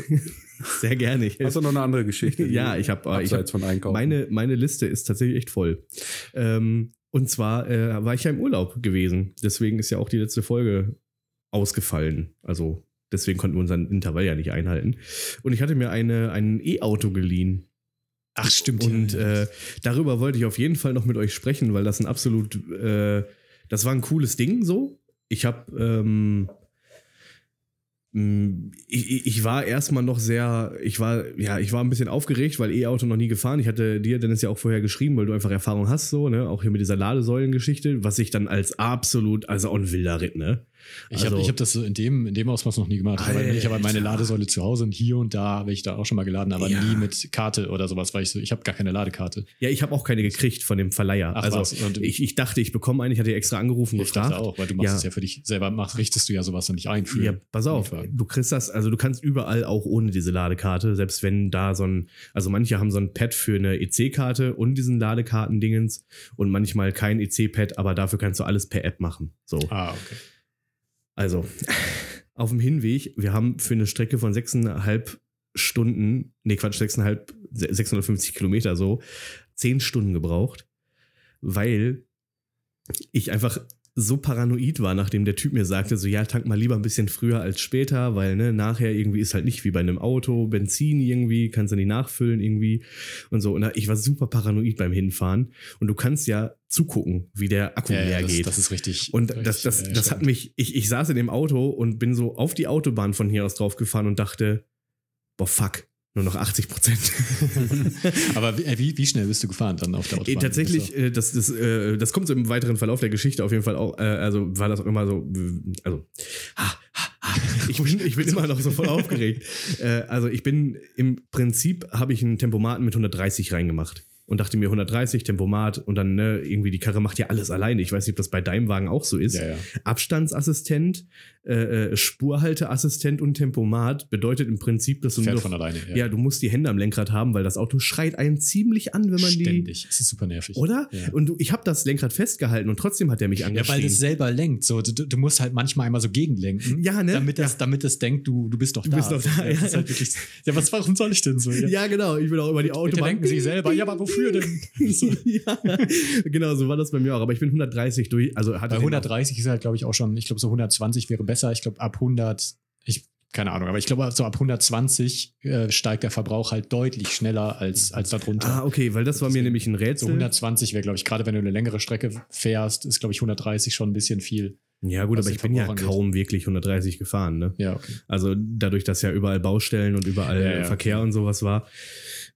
Sehr gerne. Ich, Hast du noch eine andere Geschichte? Ja, ich hab, äh, ich Abseits von Einkaufen. meine, meine Liste ist tatsächlich echt voll. Ähm, und zwar äh, war ich ja im Urlaub gewesen. Deswegen ist ja auch die letzte Folge ausgefallen. Also deswegen konnten wir unseren Intervall ja nicht einhalten. Und ich hatte mir eine, ein E-Auto geliehen. Ach, stimmt. Und ja, äh, darüber wollte ich auf jeden Fall noch mit euch sprechen, weil das ein absolut, äh, das war ein cooles Ding so. Ich habe, ähm, ich, ich- ich war erstmal noch sehr, ich war, ja, ich war ein bisschen aufgeregt, weil E-Auto noch nie gefahren. Ich hatte dir Dennis ja auch vorher geschrieben, weil du einfach Erfahrung hast, so, ne, auch hier mit dieser Ladesäulengeschichte, was ich dann als absolut, also ein wilder Ritt, ne. Ich habe also- ich hab das so in dem, in dem Ausmaß noch nie gemacht. Ich habe ich habe meine Alter. Ladesäule zu Hause und hier und da habe ich da auch schon mal geladen, aber Ja. nie mit Karte oder sowas, weil ich so, ich habe gar keine Ladekarte. Ja, ich habe auch keine gekriegt von dem Verleiher. Ach, also was? Und- ich, ich dachte, ich bekomme eine, ich hatte extra angerufen, Ich dachte gefragt. auch, weil du machst Ja. es ja für dich selber, machst, richtest du ja sowas dann nicht ein für. Ja, pass auf, du kriegst das, also du kannst überall auch ohne diese Ladekarte, selbst wenn da so ein, also manche haben so ein Pad für eine EC-Karte und diesen Ladekartendingens und manchmal kein EC-Pad, aber dafür kannst du alles per App machen. So. Ah, okay. Also, auf dem Hinweg, wir haben für eine Strecke von sechseinhalb Stunden, nee, Quatsch, sechseinhalb, 650 Kilometer so, zehn Stunden gebraucht, weil ich einfach so paranoid war, nachdem der Typ mir sagte, so ja, tank mal lieber ein bisschen früher als später, weil ne, nachher irgendwie ist halt nicht wie bei einem Auto, Benzin irgendwie, kannst du nicht nachfüllen irgendwie und so. Und ich war super paranoid beim Hinfahren und du kannst ja zugucken, wie der Akku Ja, ja, leer das, geht. das ist richtig. Und richtig, das, das, äh, das hat mich, ich, ich saß in dem Auto und bin so auf die Autobahn von hier aus drauf gefahren und dachte, boah, fuck, nur noch 80 Prozent. Aber wie, äh, wie, wie schnell bist du gefahren dann auf der Autobahn? Tatsächlich, äh, das, das, äh, das kommt so im weiteren Verlauf der Geschichte auf jeden Fall auch, äh, also war das auch immer so, äh, also, ha, ha, ha, ich bin, ich bin immer noch so voll aufgeregt. Äh, also ich bin, im Prinzip habe ich einen Tempomaten mit 130 reingemacht. Und dachte mir 130 Tempomat und dann ne, irgendwie die Karre macht ja alles alleine. Ich weiß nicht, ob das bei deinem Wagen auch so ist. Ja, ja. Abstandsassistent, äh, äh, Spurhalteassistent und Tempomat bedeutet im Prinzip, dass du Fährt nur von noch, alleine. ja. du musst die Hände am Lenkrad haben, weil das Auto schreit einen ziemlich an, wenn man die Ständig. Es ist super nervig. oder? Ja. Und du, ich habe das Lenkrad festgehalten und trotzdem hat er mich Ja, weil angeschrien. das selber lenkt. So, du, du musst halt manchmal einmal so gegenlenken. Ja, ne? Damit das, damit denkt, du, du bist doch Du da. bist doch da, Ja, ja. halt wirklich, ja, was, warum soll ich denn so? Ja. ja, genau. Ich bin auch über die Bitte Autobahn. lenken Sie selber. Ja, aber wofür denn? So. ja, genau, so war das bei mir auch. Aber ich bin 130 durch. Also hatte Bei den 130 ist halt, glaube ich, auch schon, ich glaube, so 120 wäre besser. Ich glaube, ab 100, ich, keine Ahnung, aber ich glaube, so ab 120 äh, steigt der Verbrauch halt deutlich schneller als, als darunter. Ah, okay, weil das war mir nämlich ein so Rätsel. 120 wäre, glaube ich, gerade wenn du eine längere Strecke fährst, ist, glaube ich, 130 schon ein bisschen viel. ja, gut, was aber ich bin ja angeht. kaum wirklich 130 gefahren, ne? Ja, okay. Also dadurch, dass ja überall Baustellen und überall Ja, ja, Verkehr okay. und sowas war,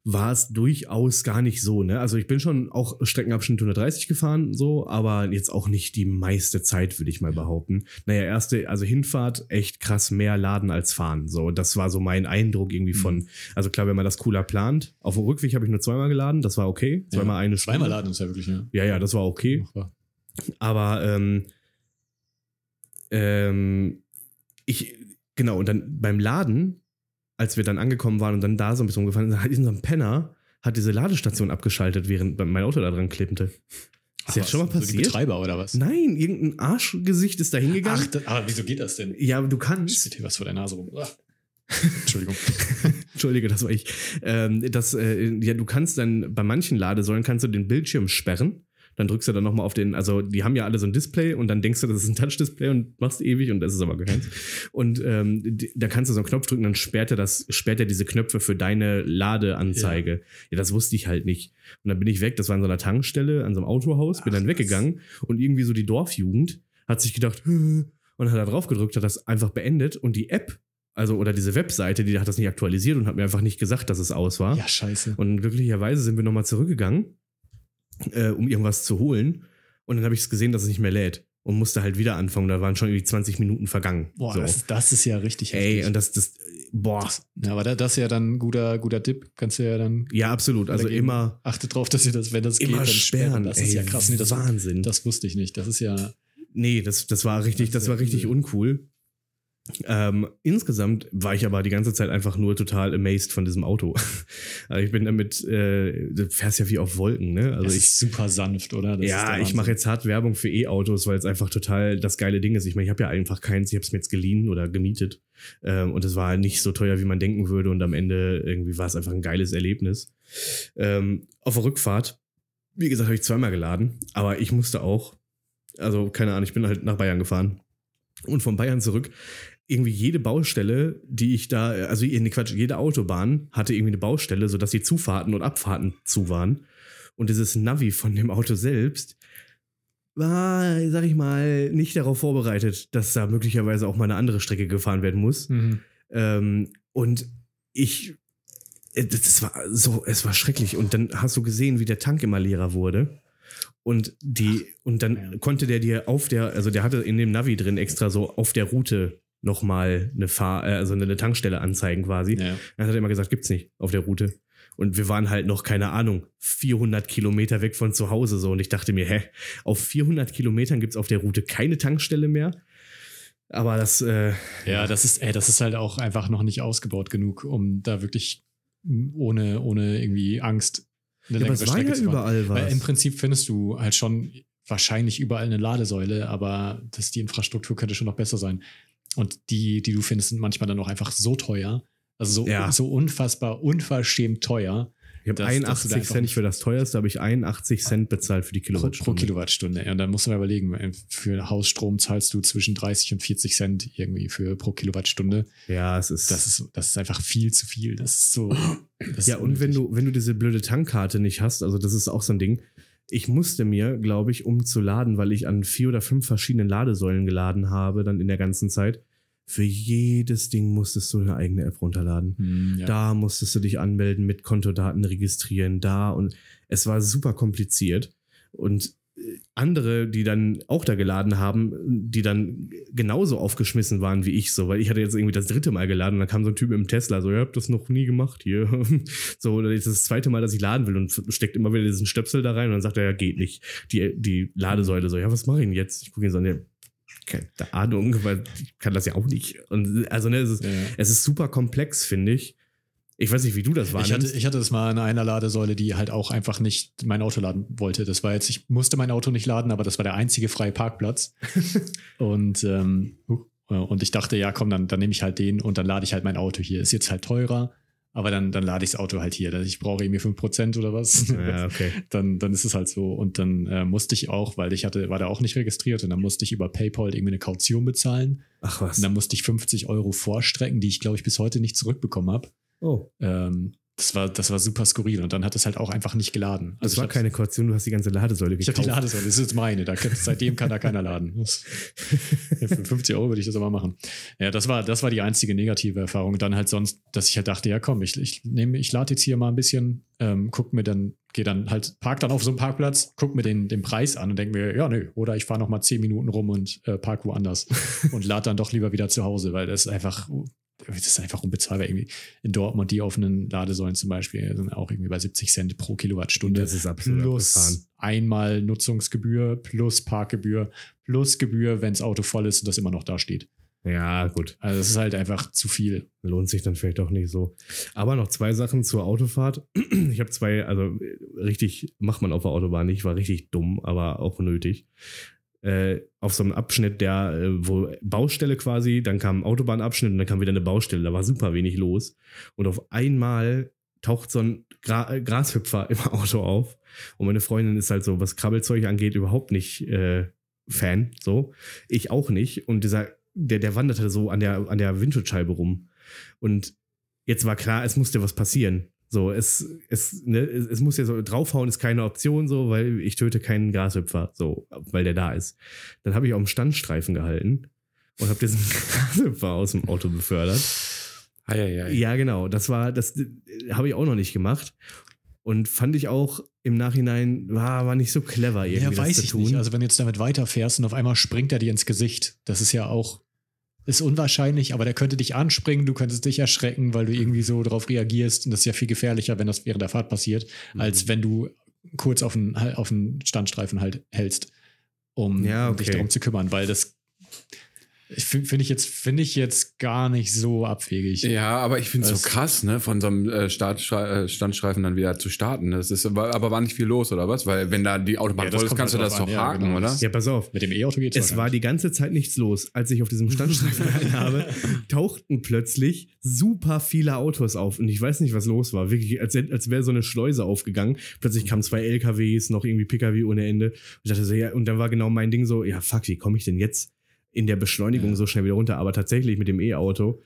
war es durchaus gar nicht so, ne? Also ich bin schon auch Streckenabschnitt 130 gefahren, so, aber jetzt auch nicht die meiste Zeit, würde ich mal behaupten. Naja, erste, also Hinfahrt echt krass mehr laden als fahren. So, das war so mein Eindruck irgendwie von, Mhm. also klar, wenn man das cooler plant. Auf dem Rückweg habe ich nur zweimal geladen, das war okay. Zweimal ja. eine Stunde. Zweimal laden ist ja wirklich, ne? Ja, ja, das war okay. Machbar. Aber ähm, ähm, ich, genau, und dann beim Laden, als wir dann angekommen waren und dann da so ein bisschen rumgefahren sind, hat so ein Penner hat diese Ladestation abgeschaltet, während mein Auto da dran klippte. Ist Ach, jetzt schon mal so die passiert? Betreiber oder was? Nein, irgendein Arschgesicht ist da hingegangen. Ach, da, aber wieso geht das denn? ja, aber du kannst. Steht hier was vor der Nase rum. Ah. Entschuldigung. Entschuldige, das war ich. Ähm, das, äh, ja, du kannst dann bei manchen Ladesäulen kannst du den Bildschirm sperren. Dann drückst du dann nochmal auf den, also die haben ja alle so ein Display und dann denkst du, das ist ein Touch-Display und machst ewig und das ist aber keins. Und ähm, die- da kannst du so einen Knopf drücken, dann sperrt er das, sperrt er diese Knöpfe für deine Ladeanzeige. Ja. das wusste ich halt nicht. Und dann bin ich weg, das war an so einer Tankstelle, an so einem Autohaus, bin Ach, dann weggegangen und irgendwie so die Dorfjugend hat sich gedacht, und hat da drauf gedrückt, hat das einfach beendet und die App, also oder diese Webseite, die hat das nicht aktualisiert und hat mir einfach nicht gesagt, dass es aus war. Ja, scheiße. Und glücklicherweise sind wir nochmal zurückgegangen, äh, um irgendwas zu holen. Und dann habe ich es gesehen, dass es nicht mehr lädt. Und musste halt wieder anfangen. Da waren schon irgendwie 20 Minuten vergangen. Boah, so. das, das ist ja richtig Ey, heftig. und das, das, boah. Ja, aber da, das ist ja dann ein guter, guter Tipp. Kannst du ja dann. Ja, absolut. Also weitergeben. immer, Achtet drauf, dass ihr das, wenn das geht, immer dann sperren. Das ist Ey, ja krass. Nee, das, Wahnsinn. das wusste ich nicht. Das ist ja. Nee, das, das war richtig, Das das ist war richtig cool. uncool. Ähm, insgesamt war ich aber die ganze Zeit einfach nur total amazed von diesem Auto. also ich bin damit, äh, du fährst ja wie auf Wolken, ne? Also das ich, ist super sanft, oder? Das ja, ich mache jetzt hart Werbung für E-Autos, weil es einfach total das geile Ding ist. Ich meine, ich habe ja einfach keins, ich habe es mir jetzt geliehen oder gemietet. Ähm, und es war nicht so teuer, wie man denken würde. Und am Ende irgendwie war es einfach ein geiles Erlebnis. Ähm, auf der Rückfahrt, wie gesagt, habe ich zweimal geladen, aber ich musste auch, also keine Ahnung, ich bin halt nach Bayern gefahren. Und von Bayern zurück, irgendwie jede Baustelle, die ich da, also nee, Quatsch, jede Autobahn hatte irgendwie eine Baustelle, sodass die Zufahrten und Abfahrten zu waren. Und dieses Navi von dem Auto selbst war, sag ich mal, nicht darauf vorbereitet, dass da möglicherweise auch mal eine andere Strecke gefahren werden muss. Mhm. Ähm, und ich, äh, das war so, es war schrecklich. Und dann hast du gesehen, wie der Tank immer leerer wurde. Und die, und dann ja. konnte der dir auf der, also der hatte in dem Navi drin extra so auf der Route nochmal eine Fahr, äh, also eine Tankstelle anzeigen quasi. Ja. Dann hat er immer gesagt, gibt's nicht auf der Route. Und wir waren halt noch, keine Ahnung, 400 Kilometer weg von zu Hause so. Und ich dachte mir, hä, auf 400 Kilometern gibt's auf der Route keine Tankstelle mehr. Aber das, äh, ja, das ist, ey, das ist halt auch einfach noch nicht ausgebaut genug, um da wirklich ohne, ohne irgendwie Angst eine ja, aber längere Strecke ja zu fahren. überall Weil was. im Prinzip findest du halt schon wahrscheinlich überall eine Ladesäule, aber das, die Infrastruktur könnte schon noch besser sein. Und die, die du findest, sind manchmal dann auch einfach so teuer. Also so, Ja. so unfassbar, unverschämt teuer Ich habe dass- dass du da 81 einfach Cent für das teuerste, habe ich 81 Cent bezahlt für die Kilowattstunde. pro Kilowattstunde. Ja, und dann musst du mal überlegen, für Hausstrom zahlst du zwischen 30 und 40 Cent irgendwie für pro Kilowattstunde. Ja, es ist. Das ist, das ist einfach viel zu viel. Das ist so. Das ja, ist und wenn du, wenn du diese blöde Tankkarte nicht hast, also das ist auch so ein Ding. Ich musste mir, glaube ich, um zu laden, weil ich an vier oder fünf verschiedenen Ladesäulen geladen habe, dann in der ganzen Zeit. Für jedes Ding musstest du eine eigene App runterladen. Hm, ja. Da musstest du dich anmelden, mit Kontodaten registrieren, da und es war super kompliziert. Und andere, die dann auch da geladen haben, die dann genauso aufgeschmissen waren wie ich, so, weil ich hatte jetzt irgendwie das dritte Mal geladen und dann kam so ein Typ im Tesla, so, ihr habt das noch nie gemacht hier. so, das ist das zweite Mal, dass ich laden will und steckt immer wieder diesen Stöpsel da rein und dann sagt er, ja, geht nicht. Die, die Ladesäule so, ja, was mache ich denn jetzt? Ich gucke ihn so an, keine Ahnung, weil ich kann das ja auch nicht. Und also, ne, es ist, Ja. es ist super komplex, finde ich. Ich weiß nicht, wie du das Ich wahrnimmst. hatte, ich hatte das mal an einer Ladesäule, die halt auch einfach nicht mein Auto laden wollte. Das war jetzt, ich musste mein Auto nicht laden, aber das war der einzige freie Parkplatz. und, ähm, äh, und ich dachte, ja, komm, dann, dann nehme ich halt den und dann lade ich halt mein Auto hier. Ist jetzt halt teurer, aber dann, dann lade ich das Auto halt hier. Ich brauche irgendwie 5% oder was. ja, okay. dann, dann ist es halt so. Und dann äh, musste ich auch, weil ich hatte, war da auch nicht registriert und dann musste ich über PayPal irgendwie eine Kaution bezahlen. Ach was. Und dann musste ich 50 Euro vorstrecken, die ich, glaube ich, bis heute nicht zurückbekommen habe. oh, Ähm, das, war, das war super skurril und dann hat es halt auch einfach nicht geladen. das ich war keine Kaution, du hast die ganze Ladesäule Ich habe gekauft. die Ladesäule, das ist jetzt meine. Da kann, seitdem kann da keiner laden. Das, ja, für 50 Euro würde ich das aber machen. Ja, das war, das war die einzige negative Erfahrung. Dann halt sonst, dass ich halt dachte, ja komm, ich, ich nehme, ich lade jetzt hier mal ein bisschen, ähm, guck mir dann, gehe dann halt, park dann auf so einem Parkplatz, guck mir den, den Preis an und denke mir, ja, nö, oder ich fahre noch mal 10 Minuten rum und äh, park woanders und lade dann doch lieber wieder zu Hause, weil das ist einfach, das ist einfach unbezahlbar irgendwie. In Dortmund die offenen Ladesäulen zum Beispiel sind auch irgendwie bei 70 Cent pro Kilowattstunde Das ist absolut abgefahren. plus einmal Nutzungsgebühr, plus Parkgebühr, plus Gebühr, wenn das Auto voll ist und das immer noch da steht. Ja, gut. Also es ist halt einfach zu viel. Lohnt sich dann vielleicht auch nicht so. Aber noch zwei Sachen zur Autofahrt. Ich habe zwei, also äh, richtig macht man auf der Autobahn nicht, war richtig dumm, aber auch nötig. Äh, auf so einem Abschnitt, der, äh, wo Baustelle quasi, dann kam ein Autobahnabschnitt und dann kam wieder eine Baustelle, da war super wenig los. Und auf einmal taucht so ein Gra äh, Grashüpfer im Auto auf. Und meine Freundin ist halt so, was Krabbelzeug angeht, überhaupt nicht äh, Fan. So. Ich auch nicht. Und dieser, der, der wanderte so an der, an der Windschutzscheibe rum. Und jetzt war klar, es musste was passieren. So, es, es, ne, es, es muss ja so, draufhauen ist keine Option, so, weil ich töte keinen Grashüpfer, so, weil der da ist. Dann habe ich auf dem Standstreifen gehalten und habe diesen Grashüpfer aus dem Auto befördert. Eieiei. Ja, genau. Das war, das äh, habe ich auch noch nicht gemacht. Und fand ich auch im Nachhinein, war, war nicht so clever, irgendwie Ja, das weiß zu ich tun. nicht. Also wenn du jetzt damit weiterfährst und auf einmal springt er dir ins Gesicht, das ist ja auch, ist unwahrscheinlich, aber der könnte dich anspringen, du könntest dich erschrecken, weil du irgendwie so darauf reagierst und das ist ja viel gefährlicher, wenn das während der Fahrt passiert, Mhm. als wenn du kurz auf den, auf den Standstreifen halt hältst, um, Ja, um dich okay. darum zu kümmern, weil das finde ich jetzt finde ich jetzt gar nicht so abwegig. Ja, aber ich finde es so krass, ne, von so einem äh, äh, Standstreifen dann wieder zu starten. Das ist aber, aber war nicht viel los, oder was? Weil wenn da die Autobahn Ja, voll ist, kannst du halt das doch an, ja, haken, genau. oder? ja, pass auf. Mit dem E-Auto geht Es war die ganze Zeit nichts los. Als ich auf diesem Standstreifen gehalten habe, tauchten plötzlich super viele Autos auf. Und ich weiß nicht, was los war. Wirklich, als, als wäre so eine Schleuse aufgegangen. Plötzlich kamen zwei LKWs, noch irgendwie PKW ohne Ende. Und ich dachte so, ja, und dann war genau mein Ding so, ja, fuck, wie komme ich denn jetzt in der Beschleunigung Ja. so schnell wieder runter? Aber tatsächlich mit dem E-Auto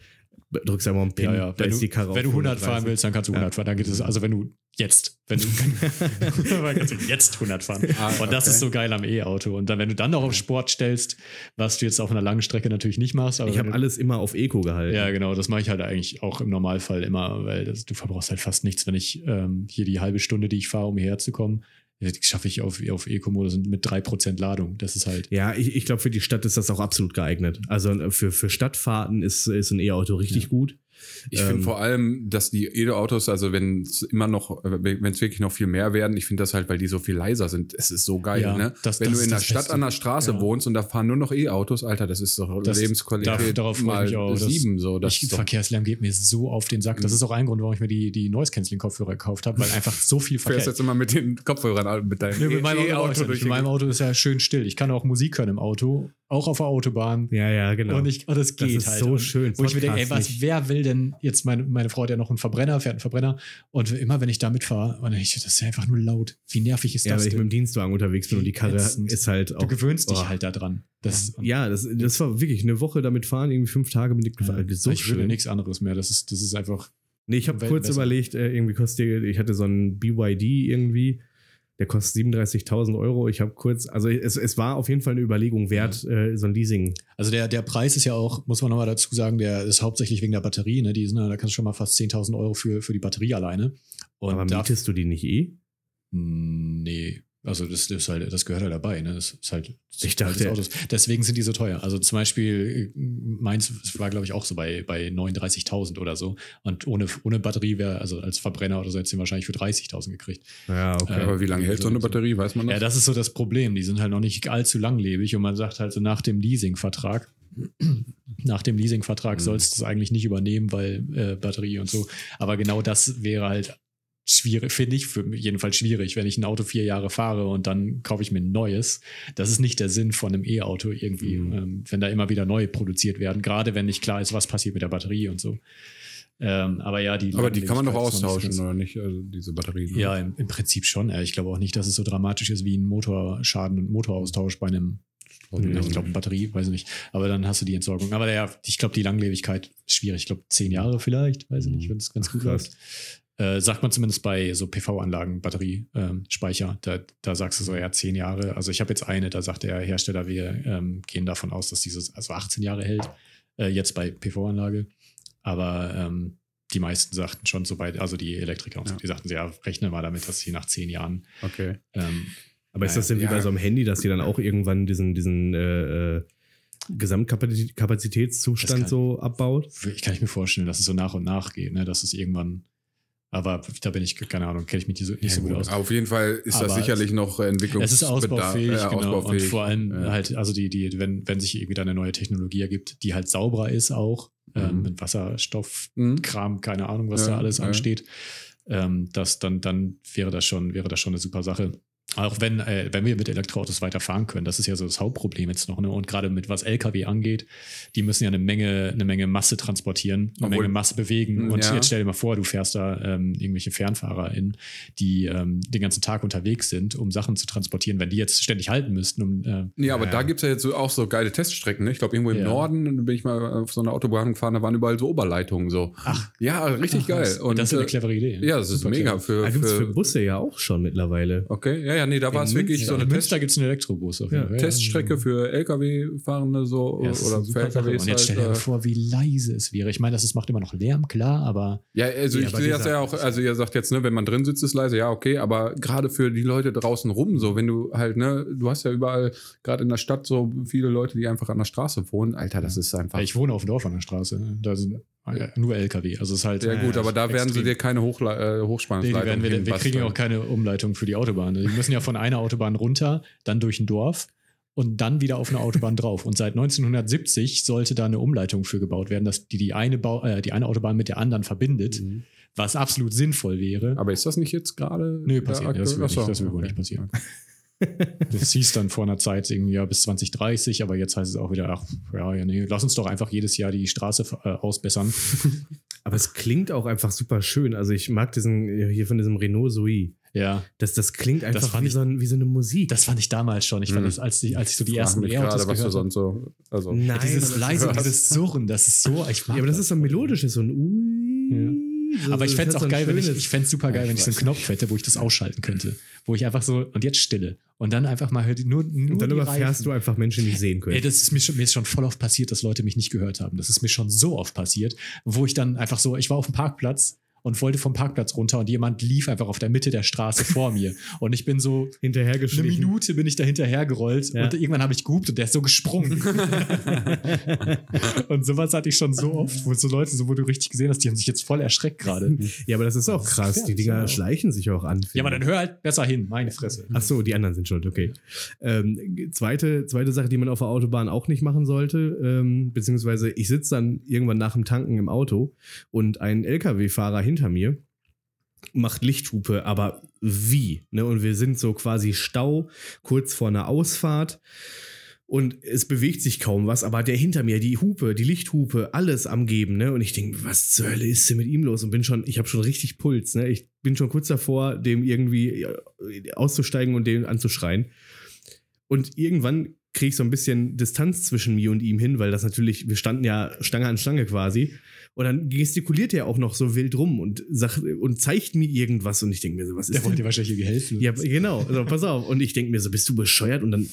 drückst du einfach einen Pin, Ja, ja. Wenn, ist du, wenn du 100 fahren 130. willst, dann kannst du Ja. 100 fahren. Dann geht es, also wenn du jetzt, wenn du, dann kannst du jetzt 100 fahren. Ah, Und das okay. ist so geil am E-Auto. Und dann, wenn du dann noch auf Sport stellst, was du jetzt auf einer langen Strecke natürlich nicht machst, aber Ich habe alles immer auf Eco gehalten. ja, genau, das mache ich halt eigentlich auch im Normalfall immer, weil das, du verbrauchst halt fast nichts, wenn ich ähm, hier die halbe Stunde, die ich fahre, um hierher zu kommen, schaffe ich auf, auf Eco-Modus mit 3% Ladung. Das ist halt. Ja, ich, ich glaube, für die Stadt ist das auch absolut geeignet. Also äh, für, für Stadtfahrten ist, ist ein E-Auto richtig Ja. gut. Ich finde Ähm, vor allem, dass die E-Autos, also wenn es immer noch, wenn es wirklich noch viel mehr werden, ich finde das halt, weil die so viel leiser sind, es ist so geil, Ja, ne? das- wenn das du in der Stadt Beste. an der Straße Ja. wohnst und da fahren nur noch E-Autos, Alter, das ist doch Das- Lebensqualität ich mal sieben, so. Das ich, Verkehrslärm geht mir so auf den Sack. Das Mhm. ist auch ein Grund, warum ich mir die, die Noise-Canceling-Kopfhörer gekauft habe, weil einfach so viel du fährst Verkehr jetzt immer mit den Kopfhörern mit deinem Nee, mit meinem Auto, E-Auto durch mit meinem Auto ist ja schön still. Ich kann auch Musik hören im Auto, auch auf der Autobahn. Ja, ja, genau. Und, ich, und das Das geht ist halt. so und, schön. Wo ich mir denke, ey, was, wer will denn jetzt, meine, meine Frau hat ja noch einen Verbrenner, fährt einen Verbrenner. Und immer wenn ich damit fahre, und ich, das ist einfach nur laut. Wie nervig ist ja, das wenn ich mit dem Dienstwagen unterwegs bin und die Karre Ätzend. ist halt auch. Du gewöhnst dich oh. halt daran. Das, Ja, das, das war wirklich eine Woche damit fahren, irgendwie fünf Tage mit ja, gefahren. So ich will schön. nichts anderes mehr. Das ist, das ist einfach. Nee, ich habe kurz überlegt, äh, irgendwie kostet, ich hatte so einen BYD irgendwie, der kostet 37.000 Euro. Ich habe kurz, also es, es war auf jeden Fall eine Überlegung wert, äh, so ein Leasing. Also der, der Preis ist ja auch, muss man nochmal dazu sagen, der ist hauptsächlich wegen der Batterie. Ne? Die sind, da kannst du schon mal fast 10.000 Euro für, für die Batterie alleine. Und Aber mietest du die nicht eh? Hm, Nee. Also das, das, ist halt, das gehört halt dabei. Ne? Das ist halt Ich dachte- Autos. Deswegen sind die so teuer. Also zum Beispiel, äh, meins war, glaube ich, auch so bei, bei 39.000 oder so. Und ohne, ohne Batterie wäre, also als Verbrenner oder so, hätte sie wahrscheinlich für 30.000 gekriegt. Ja, okay. Äh, Aber wie lange hält so eine Batterie? Weiß man das? Ja, das ist so das Problem. Die sind halt noch nicht allzu langlebig und man sagt halt so nach dem Leasingvertrag, nach dem Leasingvertrag Mhm. sollst du es eigentlich nicht übernehmen, weil äh, Batterie und so. Aber genau das wäre halt schwierig, finde ich, für jedenfalls schwierig, wenn ich ein Auto vier Jahre fahre und dann kaufe ich mir ein neues. Das ist nicht der Sinn von einem E-Auto irgendwie, Mhm. ähm, wenn da immer wieder neu produziert werden, gerade wenn nicht klar ist, was passiert mit der Batterie und so. Ähm, aber ja, die Aber die kann man doch austauschen, oder nicht? Also diese Batterien. ja, im, im Prinzip schon. Ich glaube auch nicht, dass es so dramatisch ist wie ein Motorschaden und Motoraustausch bei einem, Mhm. ich glaube, Batterie, weiß ich nicht. Aber dann hast du die Entsorgung. Aber ja, ich glaube, die Langlebigkeit ist schwierig. Ich glaube, zehn Jahre vielleicht, weiß ich nicht, wenn es ganz gut läuft. Äh, sagt man zumindest bei so PV-Anlagen, Batteriespeicher, da, da sagst du so, ja, zehn Jahre. Also ich habe jetzt eine, da sagt der Hersteller, wir ähm, gehen davon aus, dass dieses also 18 Jahre hält, äh, jetzt bei PV-Anlage. Aber ähm, die meisten sagten schon so weit, also die Elektriker und Ja. die sagten, ja, rechne mal damit, dass sie nach zehn Jahren Okay. ähm, Aber ist das denn wie Ja. bei so einem Handy, dass die dann auch irgendwann diesen, diesen äh, äh, Gesamtkapazitätszustand so abbaut? ich kann ich mir vorstellen, dass es so nach und nach geht, ne? dass es irgendwann, aber da bin ich, keine Ahnung, kenne ich mich nicht so, nicht so gut aus. Auf jeden Fall ist das Aber sicherlich noch Entwicklungs Es ist ausbaufähig, äh, genau. ausbaufähig. Und vor allem Ja. halt, also die, die, wenn, wenn sich irgendwie da eine neue Technologie ergibt, die halt sauberer ist auch, ähm, Mhm. mit Wasserstoff, Mhm. Kram, keine Ahnung, was Ja, da alles ja. ansteht, ähm, das, dann, dann wäre das schon, wäre das schon eine super Sache. Auch wenn, äh, wenn wir mit Elektroautos weiterfahren können, das ist ja so das Hauptproblem jetzt noch. Ne? Und gerade mit was LKW angeht, die müssen ja eine Menge, eine Menge Masse transportieren, eine Obwohl- Menge Masse bewegen. Und Ja. jetzt stell dir mal vor, du fährst da ähm, irgendwelche FernfahrerInnen, die ähm, den ganzen Tag unterwegs sind, um Sachen zu transportieren, wenn die jetzt ständig halten müssten, um äh, Nee, aber Ja. da gibt es ja jetzt so, auch so geile Teststrecken. Ne? Ich glaube, irgendwo im Ja. Norden bin ich mal auf so einer Autobahn gefahren, da waren überall so Oberleitungen. So. Ach. Ja, richtig Ach, geil. Und das ist eine äh, clevere Idee. Ja, das ist Super mega. clever. Für, Da gibt es für für, Busse ja auch schon mittlerweile. okay, ja, ja, nee, da war es wirklich Münster- so eine in Test, Münster gibt es einen Elektrobus auf jeden Ja, Fall. Teststrecke für Lkw-Fahrende so Ja, oder für. LKWs. Und jetzt stell dir halt, mal äh, vor, wie leise es wäre. Ich meine, das ist, macht immer noch Lärm, klar, aber Ja, also Ja, ich sehe das ja auch, also ihr sagt jetzt, ne, wenn man drin sitzt, ist leise, ja, okay, aber gerade für die Leute draußen rum, so, wenn du halt, ne, du hast ja überall, gerade in der Stadt, so viele Leute, die einfach an der Straße wohnen, Alter, das ist einfach. ich wohne auf dem Dorf an der Straße. ne? Da sind äh, nur LKW. Also es ist halt. ja, gut, Ja, aber da werden sie extrem. dir keine Hochla äh, Nee, Hochspannungsleitung werden wir, wir kriegen ja auch keine Umleitung für die Autobahn. Die müssen ja von einer Autobahn runter, dann durch ein Dorf und dann wieder auf eine Autobahn drauf. Und seit 1970 sollte da eine Umleitung für gebaut werden, dass die die eine, Bau, äh, die eine Autobahn mit der anderen verbindet, Mhm. was absolut sinnvoll wäre. Aber ist das nicht jetzt gerade? Nö, passiert. aktuell? Das wird nicht, das wird wohl nicht passieren. Das hieß dann vor einer Zeit irgendwie ja bis 2030, aber jetzt heißt es auch wieder, ach ja, ja, nee, lass uns doch einfach jedes Jahr die Straße äh, ausbessern. Aber es klingt auch einfach super schön. Also ich mag diesen, hier von diesem Renault Zoe. Ja, Das, das klingt einfach fand wie, ich- so ein, wie so eine Musik. das fand ich damals schon. Ich fand Mhm. das, als ich, als ich so die Frag ersten E-Autos gehört habe. sonst so. Also, Nein, Dieses aber das leise, ist- dieses Surren, das ist so, ich mag Ja, aber das ist so ein melodisches, so ein Ui. So- Aber ich fände es auch geil, wenn ich, ich fände super geil, Ja, wenn ich so einen Knopf hätte, wo ich das ausschalten könnte. Wo ich einfach so, und jetzt Stille. Und dann einfach mal hör die- nur, nur Und dann überfährst Reifen. du einfach Menschen, die sehen können. Ey, das ist mir schon, mir ist schon voll oft passiert, dass Leute mich nicht gehört haben. Das ist mir schon so oft passiert, wo ich dann einfach so, ich war auf dem Parkplatz und wollte vom Parkplatz runter und jemand lief einfach auf der Mitte der Straße vor mir. Und ich bin so, eine Hinterhergeschlichen. Minute bin ich da hinterhergerollt Ja. und irgendwann habe ich gehupt und der ist so gesprungen. und sowas hatte ich schon so oft, wo so Leute, so wo du richtig gesehen hast, die haben sich jetzt voll erschreckt gerade. Ja, aber das ist auch krass. Die Dinger Ja. schleichen sich auch an. Ja, aber dann hör halt besser hin, meine Fresse. Ach so, die anderen sind schuld, okay. Ähm, zweite, zweite Sache, die man auf der Autobahn auch nicht machen sollte, ähm, beziehungsweise ich sitze dann irgendwann nach dem Tanken im Auto und ein LKW-Fahrer hinter mir macht Lichthupe, aber wie? Ne? Und wir sind so quasi Stau kurz vor einer Ausfahrt und es bewegt sich kaum was, aber der hinter mir, die Hupe, die Lichthupe, alles am Geben, ne? Und ich denke, was zur Hölle ist denn mit ihm los? Und bin schon, ich habe schon richtig Puls, ne? Ich bin schon kurz davor, dem irgendwie äh, auszusteigen und den anzuschreien. Und irgendwann kriege ich so ein bisschen Distanz zwischen mir und ihm hin, weil das natürlich, wir standen ja Stange an Stange quasi. Und dann gestikuliert er auch noch so wild rum und, sagt, und zeigt mir irgendwas. Und ich denke mir so, was ist Der denn wollte dir wahrscheinlich irgendwie helfen. ja, genau. Also, pass auf. Und ich denke mir so, bist du bescheuert? Und dann,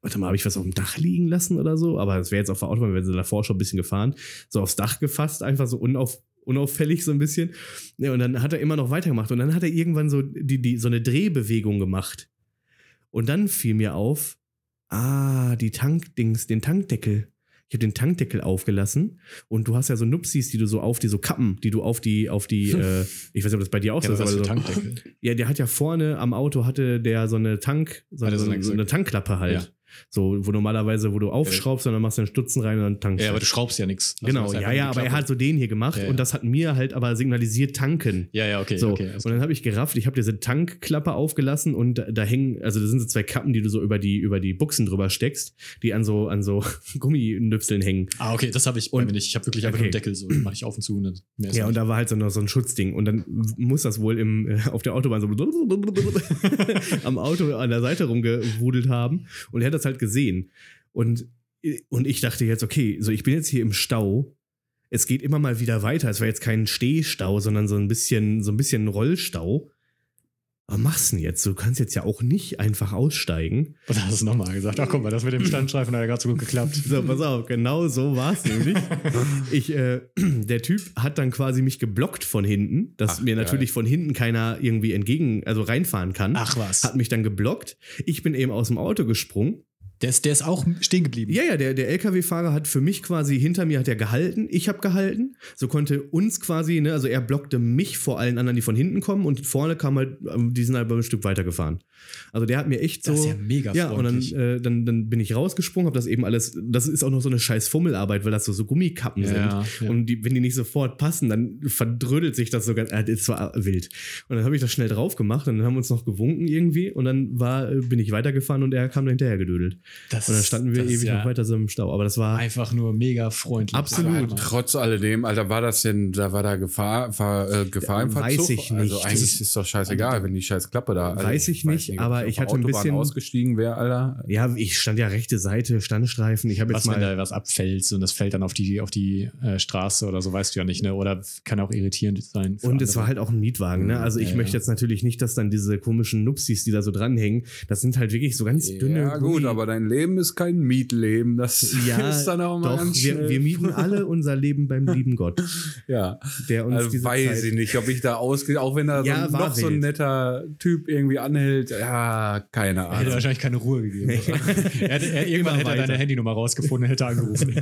warte mal, habe ich was auf dem Dach liegen lassen oder so? Aber das wäre jetzt auf der Autobahn, wir sind davor schon ein bisschen gefahren. So aufs Dach gefasst, einfach so unauf, unauffällig so ein bisschen. Ja, und dann hat er immer noch weitergemacht. Und dann hat er irgendwann so, die, die, so eine Drehbewegung gemacht. Und dann fiel mir auf, ah, die Tankdings, den Tankdeckel. Ich habe den Tankdeckel aufgelassen und du hast ja so Nupsis, die du so auf die so Kappen, die du auf die auf die äh, ich weiß nicht, ob das bei dir auch so Ja, ist, aber so, Tankdeckel. ja, der hat ja vorne am Auto hatte der so eine Tank so, so, so eine, eine- so eine Tankklappe halt. Ja. So, wo normalerweise, wo du aufschraubst und dann machst du einen Stutzen rein und dann tankst Ja, du. aber du schraubst ja nichts. Also Genau, ja, ja, aber er hat so den hier gemacht Ja, ja. und das hat mir halt aber signalisiert tanken. Ja, ja, okay. So, okay und dann habe ich gerafft, ich habe diese Tankklappe aufgelassen und da, da hängen, also da sind so zwei Kappen, die du so über die, über die Buchsen drüber steckst, die an so, an so Gumminüpseln hängen. Ah, okay, das habe ich Und- nicht. Ich habe wirklich einfach okay. nur einen Deckel, so mache ich auf und zu. Und dann mehr Ja, und nicht. da war halt so, noch so ein Schutzding. Und dann muss das wohl im, äh, auf der Autobahn so am Auto an der Seite rumgewudelt haben. Und er hat das halt gesehen. Und, und ich dachte jetzt, okay, so ich bin jetzt hier im Stau. Es geht immer mal wieder weiter. Es war jetzt kein Stehstau, sondern so ein bisschen, so ein bisschen Rollstau. Was machst du denn jetzt? Du kannst jetzt ja auch nicht einfach aussteigen. Und dann hast du nochmal gesagt, ach guck mal, das mit dem Standstreifen hat ja gerade so gut geklappt. So, pass auf, genau so war es nämlich. Ich, äh, der Typ hat dann quasi mich geblockt von hinten, dass Ach, mir geil. natürlich von hinten keiner irgendwie entgegen, also reinfahren kann. Ach was. Hat mich dann geblockt. Ich bin eben aus dem Auto gesprungen. Der ist, der ist auch stehen geblieben. Ja, ja, der, der LKW-Fahrer hat für mich quasi hinter mir hat er gehalten, ich habe gehalten. So konnte uns quasi, ne, also er blockte mich vor allen anderen, die von hinten kommen und vorne kam halt, ähm, die sind halt ein Stück weitergefahren. Also der hat mir echt so. Das ist ja mega Ja, und dann, äh, dann, dann bin ich rausgesprungen, habe das eben alles, das ist auch noch so eine scheiß Fummelarbeit, weil das so, so Gummikappen Ja, sind. ja. Und die, wenn die nicht sofort passen, dann verdrödelt sich das so ganz, äh, das war wild. Und dann habe ich das schnell drauf gemacht und dann haben wir uns noch gewunken irgendwie und dann war, äh, bin ich weitergefahren und er kam da hinterher gedödelt. Das, Und dann standen wir ewig ja noch weiter so im Stau. Aber das war, Einfach nur mega freundlich. Absolut. Aber- Trotz alledem, Alter, war das denn, da war da Gefahr, Fahr, äh, Gefahr im Weiß Verzug? ich nicht. Also eigentlich ist- doch scheißegal, wenn die scheiß Klappe da. Also Weiß ich nicht, ob aber auf ich hatte ein Autobahn bisschen- ausgestiegen wäre, Alter. ja, ich stand ja rechte Seite, Standstreifen. Ich habe jetzt Was, wenn mal. da was abfällt und das fällt dann auf die, auf die äh, Straße oder so, weißt du ja nicht, ne? Oder kann auch irritierend sein. Und es andere. war halt auch ein Mietwagen, ne? Also ich Ja, möchte jetzt natürlich nicht, dass dann diese komischen Nupsis, die da so dranhängen, das sind halt wirklich so ganz dünne. Ja, gut, Gummi- aber dein Leben ist kein Mietleben. Das Ja, ist dann auch mal doch, ganz wir, schnell. wir mieten alle unser Leben beim lieben Gott, Ja, der uns also diese weiß Zeit ich nicht, ob ich da ausgehe, auch wenn da so Ja, ein, war noch so ein netter Typ irgendwie anhält. Ja, keine Er hätte Ahnung. wahrscheinlich keine Ruhe gegeben. er hätte, er, irgendwann hätte er deine Handynummer rausgefunden und hätte angerufen.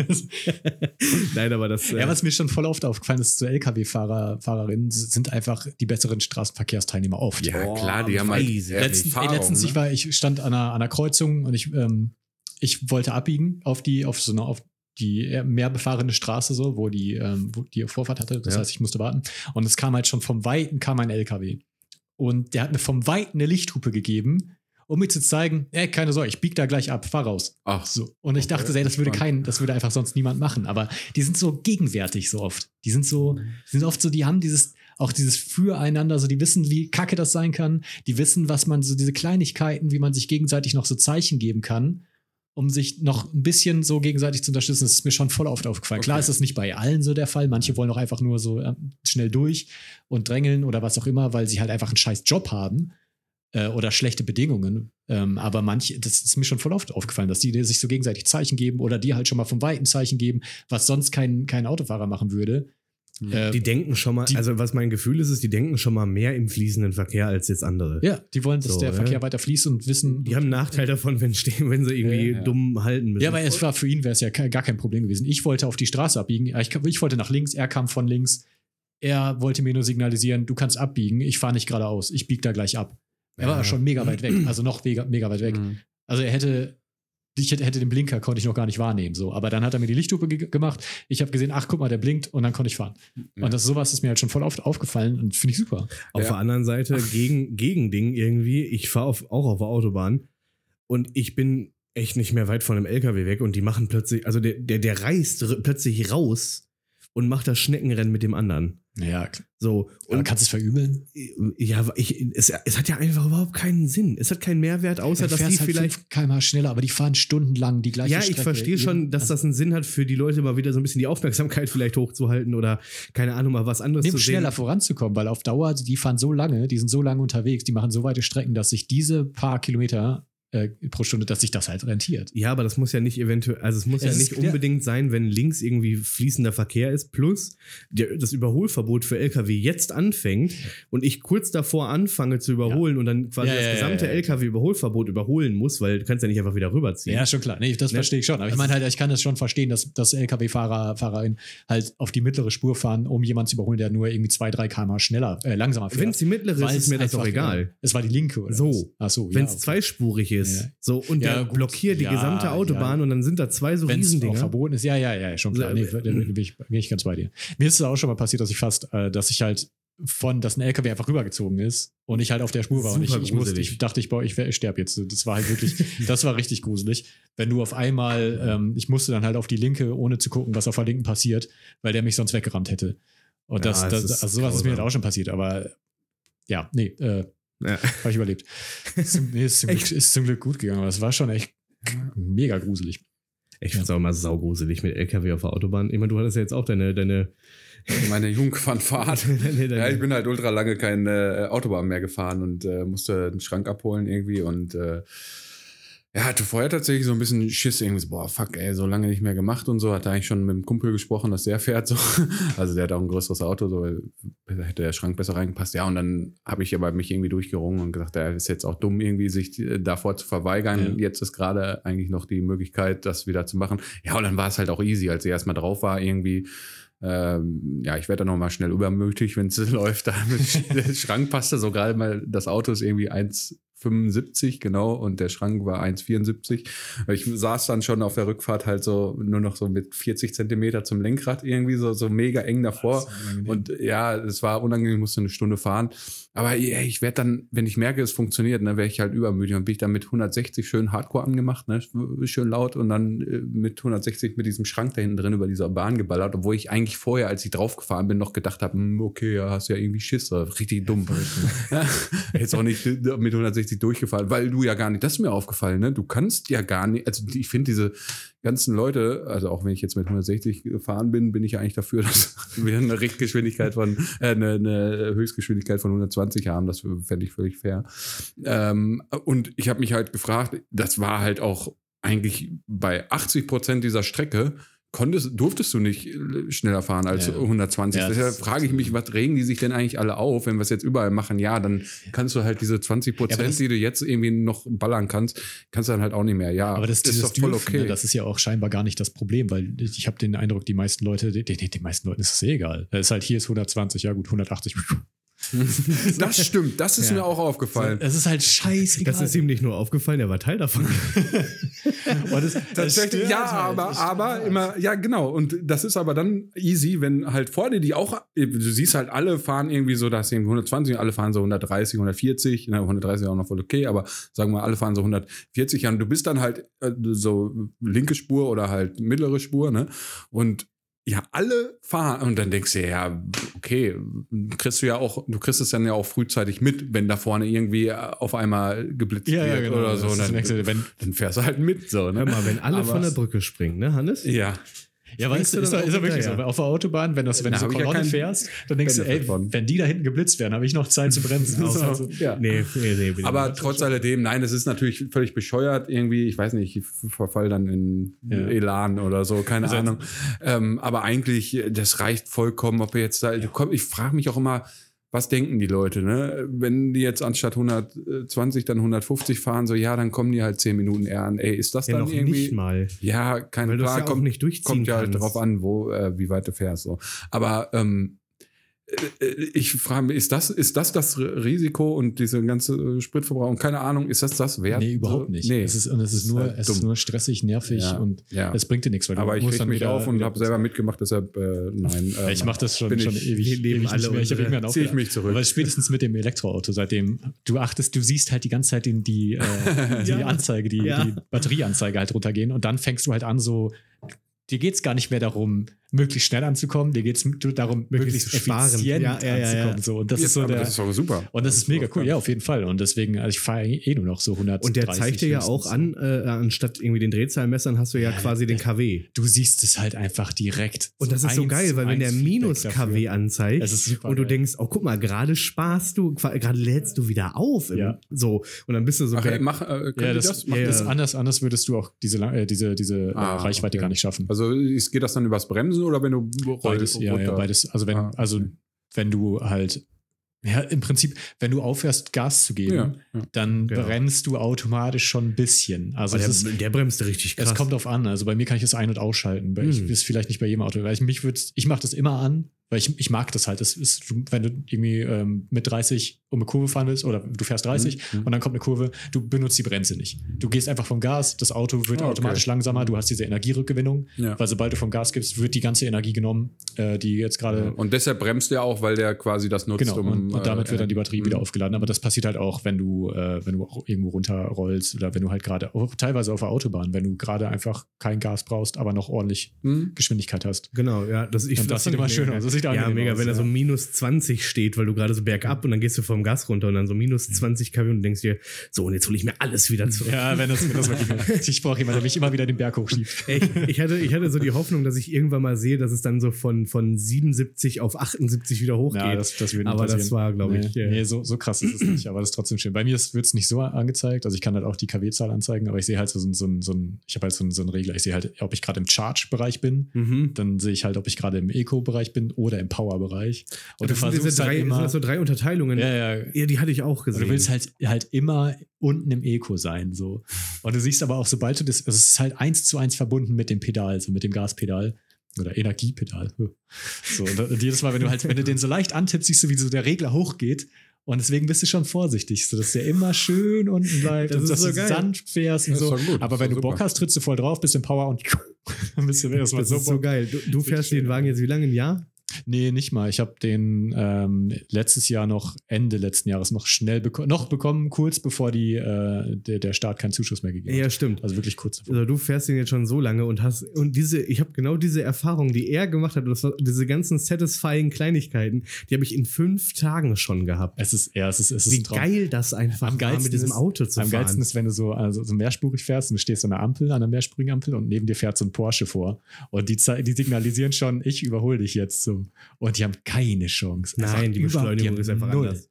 Nein, aber das. äh, ja, was mir schon voll oft aufgefallen ist, so LKW-Fahrer, Fahrerinnen sind einfach die besseren Straßenverkehrsteilnehmer oft. Ja, Boah, klar, die haben halt ich. letztens, ey, Erfahrung, letztens ich ne? war, ich stand an einer, an einer Kreuzung und ich, ähm, ich wollte abbiegen auf die, auf so eine, auf die mehr befahrene Straße, so, wo die, ähm, wo die Vorfahrt hatte. Das Ja. heißt, ich musste warten. Und es kam halt schon vom Weiten kam ein LKW. Und der hat mir vom Weiten eine Lichthupe gegeben, um mir zu zeigen, ey, keine Sorge, ich bieg da gleich ab, fahr raus. Ach So. Und ich Okay, dachte, ey, das würde kein, das würde einfach sonst niemand machen. Aber die sind so gegenwärtig so oft. Die sind so, die sind oft so, die haben dieses, auch dieses Füreinander, so die wissen, wie kacke das sein kann. Die wissen, was man, so diese Kleinigkeiten, wie man sich gegenseitig noch so Zeichen geben kann, um sich noch ein bisschen so gegenseitig zu unterstützen. Das ist mir schon voll oft aufgefallen. Klar Okay. ist das nicht bei allen so der Fall. Manche wollen auch einfach nur so äh, schnell durch und drängeln oder was auch immer, weil sie halt einfach einen scheiß Job haben äh, oder schlechte Bedingungen. Ähm, aber manche, das ist mir schon voll oft aufgefallen, dass die sich so gegenseitig Zeichen geben oder die halt schon mal vom Weiten Zeichen geben, was sonst kein, kein Autofahrer machen würde. Äh, die denken schon mal, die- also was mein Gefühl ist, ist, die denken schon mal mehr im fließenden Verkehr als jetzt andere. ja, die wollen, dass So, der ja. Verkehr weiter fließt und wissen. Die haben einen Nachteil davon, wenn, stehen, wenn sie irgendwie Ja, ja. dumm halten müssen. Ja, aber es war für ihn wäre es ja gar kein Problem gewesen. Ich wollte auf die Straße abbiegen. Ich, ich wollte nach links, er kam von links. Er wollte mir nur signalisieren, du kannst abbiegen. Ich fahre nicht geradeaus. Ich biege da gleich ab. Er war Ja. schon mega weit weg, also noch mega, mega weit weg. Mhm. Also er hätte, ich hätte, den Blinker konnte ich noch gar nicht wahrnehmen. So, aber dann hat er mir die Lichthupe ge gemacht. Ich habe gesehen, ach guck mal, der blinkt und dann konnte ich fahren. Ja. Und das sowas ist mir halt schon voll oft aufgefallen und finde ich super. Auf Ja. der anderen Seite, gegen, gegen Ding irgendwie, ich fahre auch auf der Autobahn und ich bin echt nicht mehr weit von einem LKW weg und die machen plötzlich, also der, der, der reißt plötzlich raus und macht das Schneckenrennen mit dem anderen. Ja, So, und und kannst du es verübeln? ja, ich, es, es hat ja einfach überhaupt keinen Sinn. Es hat keinen Mehrwert, außer dass die halt vielleicht. 5 km schneller, aber die fahren stundenlang die gleiche Ja, Strecke. ich verstehe schon, dass das einen Sinn hat für die Leute, mal wieder so ein bisschen die Aufmerksamkeit vielleicht hochzuhalten oder keine Ahnung, mal was anderes Nee, zu schneller sehen. voranzukommen, weil auf Dauer, die fahren so lange, die sind so lange unterwegs, die machen so weite Strecken, dass sich diese paar Kilometer äh, pro Stunde, dass sich das halt rentiert. Ja, aber das muss ja nicht eventuell, also es muss Es ja nicht unbedingt sein, wenn links irgendwie fließender Verkehr ist, plus der, das Überholverbot für LKW jetzt anfängt und ich kurz davor anfange zu überholen und dann quasi Ja, das ja, ja, gesamte ja, ja. LKW-Überholverbot überholen muss, weil du kannst ja nicht einfach wieder rüberziehen. Ja, schon klar. Nee, das Ne? verstehe ich schon. Aber ich meine halt, ich kann das schon verstehen, dass, dass LKW-Fahrer, Fahrerinnen halt auf die mittlere Spur fahren, um jemanden zu überholen, der nur irgendwie 2, 3 km schneller, äh, langsamer fährt. Wenn es die mittlere ist, ist mir das doch egal. Es war die linke, oder? So. was? Ach so, Wenn ja, es zweispurig ist, Ja. so und Ja, der gut. blockiert die Ja, gesamte Autobahn und dann sind da zwei so Wenn es auch Riesendinger. verboten ist, ja, ja, ja, schon klar. Nee, da bin ich, bin ich ganz bei dir. Mir ist es auch schon mal passiert, dass ich fast, äh, dass ich halt von, dass ein LKW einfach rübergezogen ist und ich halt auf der Spur war und ich, Super ich, musste, ich dachte, ich, boah, ich, ich sterbe jetzt. Das war halt wirklich, das war richtig gruselig. Wenn du auf einmal, ähm, ich musste dann halt auf die linke, ohne zu gucken, was auf der linken passiert, weil der mich sonst weggerammt hätte. Und Ja, das, das, ist also sowas ist mir halt auch schon passiert, aber ja, nee, äh, Ja. habe ich überlebt. Ist zum, nee, ist, zum Glück, ist zum Glück gut gegangen, aber es war schon echt mega gruselig. Ich finde es auch immer saugruselig mit LKW auf der Autobahn. Ich meine, du hattest ja jetzt auch deine, deine, Meine deine Ja, ich bin halt ultra lange keine äh, Autobahn mehr gefahren und äh, musste einen Schrank abholen irgendwie und äh, ja, hatte vorher tatsächlich so ein bisschen Schiss, irgendwie so, boah, fuck, ey, so lange nicht mehr gemacht und so. Hatte eigentlich schon mit dem Kumpel gesprochen, dass der fährt so. Also der hat auch ein größeres Auto, so weil hätte der Schrank besser reingepasst. Ja, und dann habe ich aber mich irgendwie durchgerungen und gesagt, er ist jetzt auch dumm, irgendwie sich äh, davor zu verweigern. Ja. Jetzt ist gerade eigentlich noch die Möglichkeit, das wieder zu machen. Ja, und dann war es halt auch easy, als ich erstmal drauf war, irgendwie. Ähm, ja, ich werde dann noch mal schnell übermütig, wenn es läuft. Da mit der Schrank passte so gerade mal, das Auto ist irgendwie 1,75 genau und der Schrank war 1,74. Ich saß dann schon auf der Rückfahrt halt so nur noch so mit 40 Zentimeter zum Lenkrad irgendwie so, so mega eng davor. Und ja, es war unangenehm, ich musste eine Stunde fahren. Aber ja, ich werde dann, wenn ich merke, es funktioniert, dann wäre ich halt übermütig. Und bin ich dann mit 160 schön Hardcore angemacht, ne? schön laut und dann äh, mit 160 mit diesem Schrank da hinten drin über dieser Bahn geballert, obwohl ich eigentlich vorher, als ich draufgefahren bin, noch gedacht habe, hm, okay, ja, hast ja irgendwie Schiss, äh, richtig dumm. Jetzt auch nicht mit 160 durchgefallen, weil du ja gar nicht, das ist mir aufgefallen, ne? Du kannst ja gar nicht, also ich finde diese ganzen Leute, also auch wenn ich jetzt mit 160 gefahren bin, bin ich ja eigentlich dafür, dass wir eine Richtgeschwindigkeit von, äh, eine, eine Höchstgeschwindigkeit von 120 haben. Das fände ich völlig fair. Ähm, und ich habe mich halt gefragt, das war halt auch eigentlich bei 80 Prozent dieser Strecke, konntest, durftest du nicht äh, schneller fahren als Ja. 120. Ja, Deshalb frage ich mich, was regen die sich denn eigentlich alle auf, wenn wir es jetzt überall machen? Ja, dann kannst du halt diese 20 Ja, aber Prozent, das- die du jetzt irgendwie noch ballern kannst, kannst du dann halt auch nicht mehr. Ja, Aber das ist dieses doch voll Dürfen, okay. ne, das ist ja auch scheinbar gar nicht das Problem, weil ich habe den Eindruck, die meisten Leute, den, den, den meisten Leuten ist es eh egal. Es ist halt hier ist 120, ja gut, 180. Das stimmt, das ist Ja. mir auch aufgefallen. Es ist halt scheißegal. Das ist ihm nicht nur aufgefallen, er war Teil davon. Es Tatsächlich, stört ja, halt. aber, aber immer, ja, genau. Und das ist aber dann easy, wenn halt vor dir die auch, du siehst halt, alle fahren irgendwie so, dass irgendwie 120, alle fahren so 130, 140, na, 130 ist auch noch voll okay, aber sagen wir, alle fahren so 140 ja, und du bist dann halt äh, so linke Spur oder halt mittlere Spur, ne? Und ja, alle fahren und dann denkst du, ja, okay, kriegst du ja auch, du kriegst es dann ja auch frühzeitig mit, wenn da vorne irgendwie äh, auf einmal geblitzt Ja, ja, wird genau. oder so. Das Dann, Nächste, wenn- dann fährst du halt mit, so, ne? Hör mal, wenn alle Aber- von der Brücke springen, ne, Hannes? Ja, Ja, weißt Springst du, du ist, ist doch wirklich so. Auf der Autobahn, wenn, das, wenn Da du so ja Kolonne keinen fährst, dann denkst du, ey, Benefit von. wenn die da hinten geblitzt werden, habe ich noch Zeit zu bremsen. So, Also, ja. Nee, nee, nee. Aber trotz alledem, nein, es ist natürlich völlig bescheuert irgendwie. Ich weiß nicht, ich verfall dann in Ja. Elan oder so, keine Also- Ahnung. Ähm, aber eigentlich, das reicht vollkommen, ob wir jetzt da. komm- Ich frage mich auch immer, was denken die Leute, ne? Wenn die jetzt anstatt 120 dann 150 fahren, so ja, dann kommen die halt 10 Minuten eher an. Ey, ist das ja, dann noch irgendwie. nicht mal. Ja, kein Weil du es Plan, ja kommt, nicht durchziehen kommt ja halt kannst. drauf an, wo, äh, wie weit du fährst. So. Aber ähm, äh, ich frage mich, ist das, ist das das Risiko und diese ganze äh, Spritverbrauch und keine Ahnung, ist das das wert? nee, überhaupt nicht. Nee. Es ist, und es ist, nur, halt es ist nur stressig, nervig Ja, und ja. es bringt dir nichts. Weil du Aber ich dann mich auf und habe selber mitgemacht, deshalb äh, nein. Ja, ich mache das schon, bin schon ich- ewig, nehmen ewig alle nicht mehr. Ich habe Ziehe ich mich zurück. Aber spätestens mit dem Elektroauto, seitdem du achtest, du siehst halt die ganze Zeit den, die, äh, die Ja. Anzeige, die, Ja. die Batterieanzeige halt runtergehen und dann fängst du halt an so, dir geht es gar nicht mehr darum, möglichst schnell anzukommen, dir geht es darum, möglichst, Möglichst sparen. effizient Ja, ja, ja, anzukommen. ja. So. Und das Ja, ist so aber der. das ist auch super. und das ist mega cool, ja, auf jeden Fall. Und deswegen, also ich fahre eh nur noch so 100. Und der zeigt dir ja auch an, äh, anstatt irgendwie den Drehzahlmessern hast du ja, Ja, quasi den KW. Du siehst es halt einfach direkt. Und das ist so geil, weil wenn der Minus-KW anzeigt Das ist super und du denkst, oh guck mal, gerade sparst du, gerade lädst du wieder auf. Im, Ja. So. Und dann bist du so Ach, berg- mach, äh, Ja, das, das? ja, ja, das anders, anders würdest du auch diese, äh, diese, diese Ah, äh, Reichweite okay. gar nicht schaffen. Also geht das dann übers Bremsen oder wenn du Beides, ja, ja, beides. Also wenn, Ah, also okay. wenn du halt, ja, im Prinzip, wenn du aufhörst, Gas zu geben, Ja, ja. dann Genau. bremst du automatisch schon ein bisschen. Also der, ist, der bremst richtig krass. es kommt drauf an. Also bei mir kann ich es ein- und ausschalten. Bei Ich Hm. ist vielleicht nicht bei jedem Auto. Weil ich mich würd, ich mache das immer an, weil ich, ich mag das halt. Das ist, wenn du irgendwie ähm, mit 30 um eine Kurve fahren willst oder du fährst 30 Mhm. und dann kommt eine Kurve, du benutzt die Bremse nicht. Du gehst einfach vom Gas, das Auto wird Ah, okay. automatisch langsamer, du hast diese Energierückgewinnung, Ja. weil sobald du vom Gas gibst, wird die ganze Energie genommen, äh, die jetzt gerade Und deshalb bremst der auch, weil der quasi das nutzt, Genau, um. und, und damit äh, wird dann die Batterie mhm. wieder aufgeladen. Aber das passiert halt auch, wenn du, äh, wenn du auch irgendwo runterrollst oder wenn du halt gerade, auch teilweise auf der Autobahn, wenn du gerade einfach kein Gas brauchst, aber noch ordentlich Mhm. Geschwindigkeit hast. Genau, ja. Das, ich, das fand sieht immer ich schön aus. Das sieht Ja, mega, aus, wenn da ja. so minus 20 steht, weil du gerade so bergab und dann gehst du vom Gas runter und dann so minus 20 kW und denkst dir, so, und jetzt hole ich mir alles wieder zurück. Ja, wenn das, wenn das wirklich. ich brauche jemanden, der mich immer wieder den Berg hochschiebt. Ich, ich, hatte, ich hatte so die Hoffnung, dass ich irgendwann mal sehe, dass es dann so von, von 77 auf 78 wieder hochgeht. Ja, das, das würde Aber das war, glaube ich, Nee, äh, nee so, so krass ist es nicht, aber das ist trotzdem schön. Bei mir wird es nicht so angezeigt. Also ich kann halt auch die KW-Zahl anzeigen, aber ich sehe halt so, so, so, so ein, ich habe halt so, so einen Regler. Ich sehe halt, ob ich gerade im Charge-Bereich bin. Mhm. Dann sehe ich halt, ob ich gerade im Eco-Bereich bin oder im Power-Bereich. Und das du sind diese versuchst drei, halt sind immer. das so drei Unterteilungen. ja, ja. Ja, die hatte ich auch Und gesehen. du willst halt, halt immer unten im Eco sein, so. Und du siehst aber auch, sobald du das, also es ist halt eins zu eins verbunden mit dem Pedal, so mit dem Gaspedal oder Energiepedal. So, und, und jedes Mal, wenn du halt, wenn du den so leicht antippst, siehst du, wie so der Regler hochgeht. Und deswegen bist du schon vorsichtig, so dass der immer schön unten bleibt Das und ist dass so du geil. sanft fährst und so. gut, Aber wenn du doch Bock super. hast, trittst du voll drauf, bist im Power und dann bist du das das ist so Bock. geil. Du, du fährst den Wagen jetzt wie lange? Ein Jahr? Nee, nicht mal. Ich habe den ähm, letztes Jahr noch, Ende letzten Jahres noch schnell bekommen, noch bekommen, kurz bevor die, äh, der, der Staat keinen Zuschuss mehr gegeben Ja, hat. stimmt. Also wirklich kurz davor. Also du fährst den jetzt schon so lange und hast und diese, ich habe genau diese Erfahrung, die er gemacht hat, das diese ganzen satisfying Kleinigkeiten, die habe ich in fünf Tagen schon gehabt. Es ist, ja, es ist, es ist Wie geil das einfach Am war, mit diesem ist- Auto zu Am fahren. geilsten ist, wenn du so, also so mehrspurig fährst und du stehst an einer Ampel, an einer mehrspurigen Ampel und neben dir fährt so ein Porsche vor. Und die, die signalisieren schon, ich überhole dich jetzt so. Und die haben keine Chance. Nein, Einfach die Beschleunigung haben ist einfach null. anders.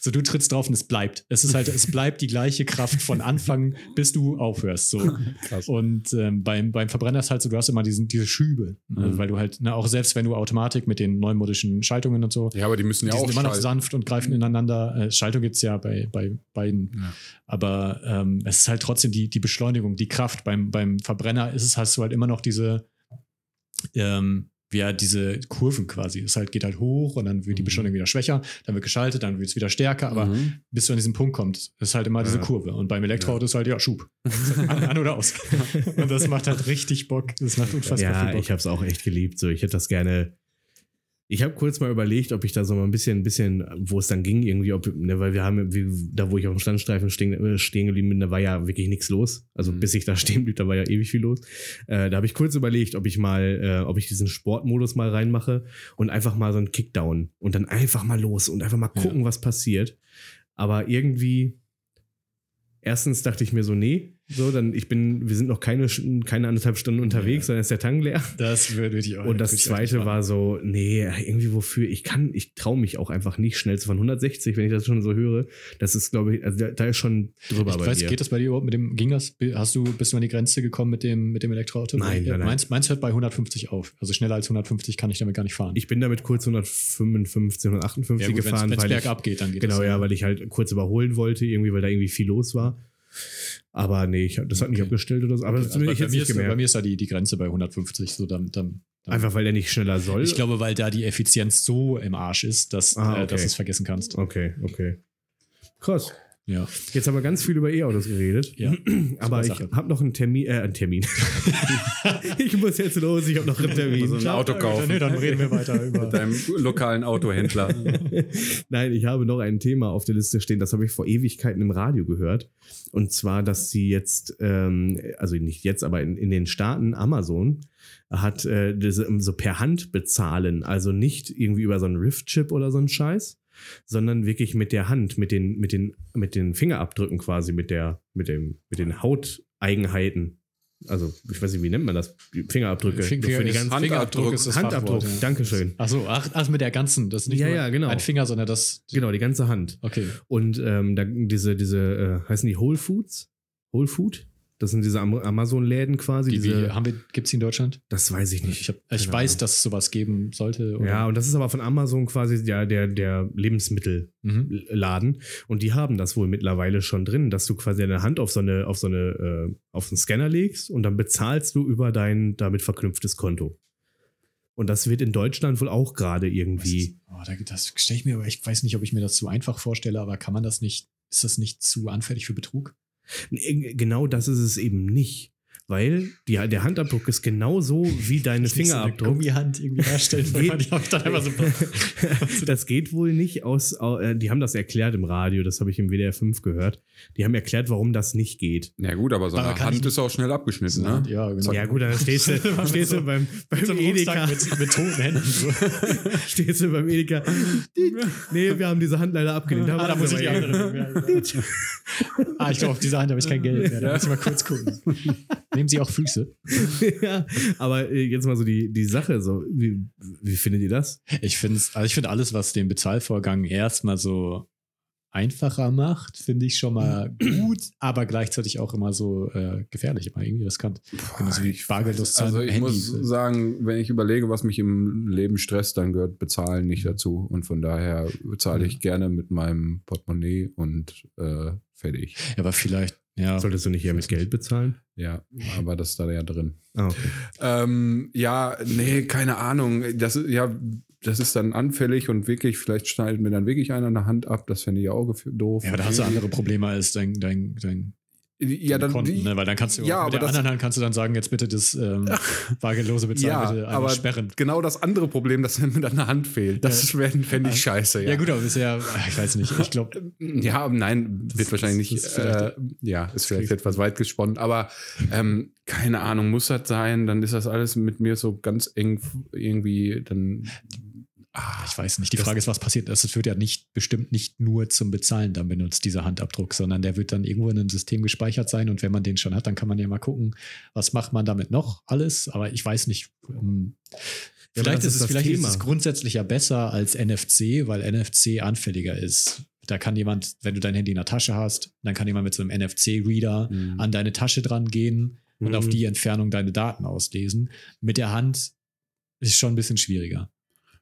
So, du trittst drauf und es bleibt. Es ist halt, es bleibt die gleiche Kraft von Anfang, bis du aufhörst. So. Krass. Und ähm, beim, beim Verbrenner ist halt so, du hast immer diesen, diese Schübe. Ne? Mhm. Weil du halt, ne, auch selbst wenn du Automatik mit den neumodischen Schaltungen und so, Ja, aber die müssen ja die auch sind immer noch sanft und greifen ineinander. Äh, Schaltung gibt es ja bei, bei beiden. Ja. Aber ähm, es ist halt trotzdem die, die Beschleunigung, die Kraft. Beim, beim Verbrenner ist es, hast du halt immer noch diese, ähm, ja, diese Kurven quasi. Es halt, geht halt hoch und dann wird die Mhm. Beschleunigung wieder schwächer, dann wird geschaltet, dann wird es wieder stärker, aber Mhm. bis du an diesen Punkt kommst, ist halt immer diese Ja. Kurve. Und beim Elektroauto ist halt, ja, Schub. an, an oder aus. und das macht halt richtig Bock. Das macht unfassbar Ja, viel Bock. ich habe es auch echt geliebt. So, ich hätte das gerne. Ich habe kurz mal überlegt, ob ich da so mal ein bisschen, ein bisschen, wo es dann ging, irgendwie, ob, ne, weil wir haben, wie, da wo ich auf dem Standstreifen stehen, äh, stehen geblieben bin, da war ja wirklich nichts los. Also Mhm. bis ich da stehen blieb, da war ja ewig viel los. Äh, da habe ich kurz überlegt, ob ich mal, äh, ob ich diesen Sportmodus mal reinmache und einfach mal so einen Kickdown und dann einfach mal los und einfach mal gucken, was passiert. Aber irgendwie, erstens dachte ich mir so, nee, so, dann ich bin, wir sind noch keine, keine anderthalb Stunden unterwegs, Ja. dann ist der Tank leer. das würde ich auch. Und das zweite war so, nee, irgendwie wofür, ich kann, ich traue mich auch einfach nicht schnell zu fahren. 160, wenn ich das schon so höre, das ist, glaube ich, also da, da ist schon drüber Ich bei weiß, dir. geht das bei dir überhaupt mit dem, ging das? Hast du, bist du an die Grenze gekommen mit dem, mit dem Elektroauto? Nein, ja, nein. Meins, meins hört bei 150 auf. Also schneller als 150 kann ich damit gar nicht fahren. ich bin damit kurz 155, 158 ja, gut, gefahren, wenn es weil ich, bergab geht, dann geht genau, das. ja, weil ich halt kurz überholen wollte, irgendwie, weil da irgendwie viel los war. Aber nee, ich, das hat nicht Okay. abgestellt oder so. Aber Okay, das also bei, ich jetzt mir nicht ist, bei mir ist da die, die Grenze bei 150. So dann, dann, dann Einfach weil der nicht schneller soll. Ich glaube, weil da die Effizienz so im Arsch ist, dass, Ah, äh, okay. dass du es vergessen kannst. Okay, okay. Krass. Ja. Jetzt haben wir ganz viel über E-Autos geredet. Ja, Aber ich habe noch einen Termin. Äh, einen Termin. ich muss jetzt los, ich habe noch einen Termin. Also ein. Auto kaufen. Nee, dann reden wir weiter Mit über. deinem lokalen Autohändler. Nein, ich habe noch ein Thema auf der Liste stehen, das habe ich vor Ewigkeiten im Radio gehört. Und zwar, dass sie jetzt, ähm, also nicht jetzt, aber in, in den Staaten Amazon hat äh, diese, so per Hand bezahlen, also nicht irgendwie über so einen Rift-Chip oder so einen Scheiß, sondern wirklich mit der Hand, mit den, mit den, mit den Fingerabdrücken quasi, mit der, mit dem, mit den Hauteigenheiten. Also, ich weiß nicht, wie nennt man das? Fingerabdrücke. Finger- für die ganzen Handabdruck ist das Handabdruck, Fachwort, ja. Dankeschön. Ach so, ach, ach, mit der ganzen. Das ist nicht Ja, nur ja, genau. ein Finger, sondern das. Genau, die ganze Hand. Okay. Und ähm, da, diese, diese, äh, heißen die Whole Foods? Whole Food? Das sind diese Am Amazon-Läden quasi. Die, diese, wie, haben wir, gibt es die in Deutschland? das weiß ich nicht. Ich, hab, ich weiß, Ahnung. dass es sowas geben sollte. oder? Ja, und das ist aber von Amazon quasi der, der, der Lebensmittelladen. Mhm. Und die haben das wohl mittlerweile schon drin, dass du quasi deine Hand auf so eine, auf so eine, äh, auf so einen Scanner legst und dann bezahlst du über dein damit verknüpftes Konto. Und das wird in Deutschland wohl auch gerade irgendwie. Oh, da- das stelle ich mir, aber ich weiß nicht, ob ich mir das zu einfach vorstelle, aber kann man das nicht, ist das nicht zu anfällig für Betrug? Nee, Genau das ist es eben nicht. Weil die, der Handabdruck ist genauso wie deine Nicht so eine Fingerabdruck. Gummihand irgendwie herstellen, weil man die auch dann so. das geht wohl nicht aus, au- äh, die haben das erklärt im Radio, das habe ich im WDR 5 gehört. Die haben erklärt, warum das nicht geht. Ja gut, aber so eine ich Hand ist auch schnell abgeschnitten, ne? Ja, genau. Ja gut, dann stehst du, stehst du beim, beim Mit so Edeka, mit, mit toten Händen. So. stehst du beim Edeka. Nee, wir haben diese Hand leider abgelehnt. Ah, da muss ich die andere nehmen. Ja, genau. ah, ich glaube, auf dieser Hand habe ich kein Geld mehr. Da muss ich mal kurz gucken. Nehmen Sie auch Füße? ja, aber äh, jetzt mal so die, die Sache, so, wie, wie findet ihr das? Ich finde also ich finde alles, was den Bezahlvorgang erstmal so einfacher macht, finde ich schon mal gut, aber gleichzeitig auch immer so äh, gefährlich, immer irgendwie riskant. Genauso wie ich bargeldlos weiß- Also zahlen ich mit muss Handy. sagen, wenn ich überlege, was mich im Leben stresst, dann gehört Bezahlen nicht dazu. Und von daher bezahle ich gerne mit meinem Portemonnaie und äh, fertig. Ja, aber vielleicht, ja. Solltest du nicht eher mit Geld bezahlen? Ja, aber das ist da ja drin. Ah, okay. Ähm, ja, nee, keine Ahnung. Das ist ja, das ist dann anfällig und wirklich, vielleicht schneidet mir dann wirklich einer eine Hand ab. Das fände ich ja auch doof. Ja, aber da hast du andere Probleme als dein, dein, dein Ja, dann Konten, die, ne? Weil dann kannst du Ja, mit aber der das- anderen Hand kannst du dann sagen, jetzt bitte das ähm, bargeldlose Bezahlen ja, bitte aber sperren. genau das andere Problem, dass mir dann eine Hand fehlt. Das Ja. fände ich Ja. scheiße. Ja. gut, aber bisher, ich weiß nicht, ich glaube, Ja, nein, wird Das- wahrscheinlich das nicht. ist äh, ja, ist vielleicht etwas weit gesponnen, aber ähm, keine Ahnung, muss das sein? Dann ist das alles mit mir so ganz eng irgendwie. Dann ah, ich weiß nicht. Die Frage ist, was passiert. Das wird ja nicht bestimmt nicht nur zum Bezahlen dann benutzt, dieser Handabdruck, sondern der wird dann irgendwo in einem System gespeichert sein und wenn man den schon hat, dann kann man ja mal gucken, was macht man damit noch alles. Aber ich weiß nicht. ähm, aber Vielleicht, ist es, vielleicht ist es grundsätzlich ja besser als NFC, weil NFC anfälliger ist. Da kann jemand, wenn du dein Handy in der Tasche hast, dann kann jemand mit so einem NFC-Reader Mhm. an deine Tasche dran gehen und Mhm. auf die Entfernung deine Daten auslesen. Mit der Hand ist schon ein bisschen schwieriger.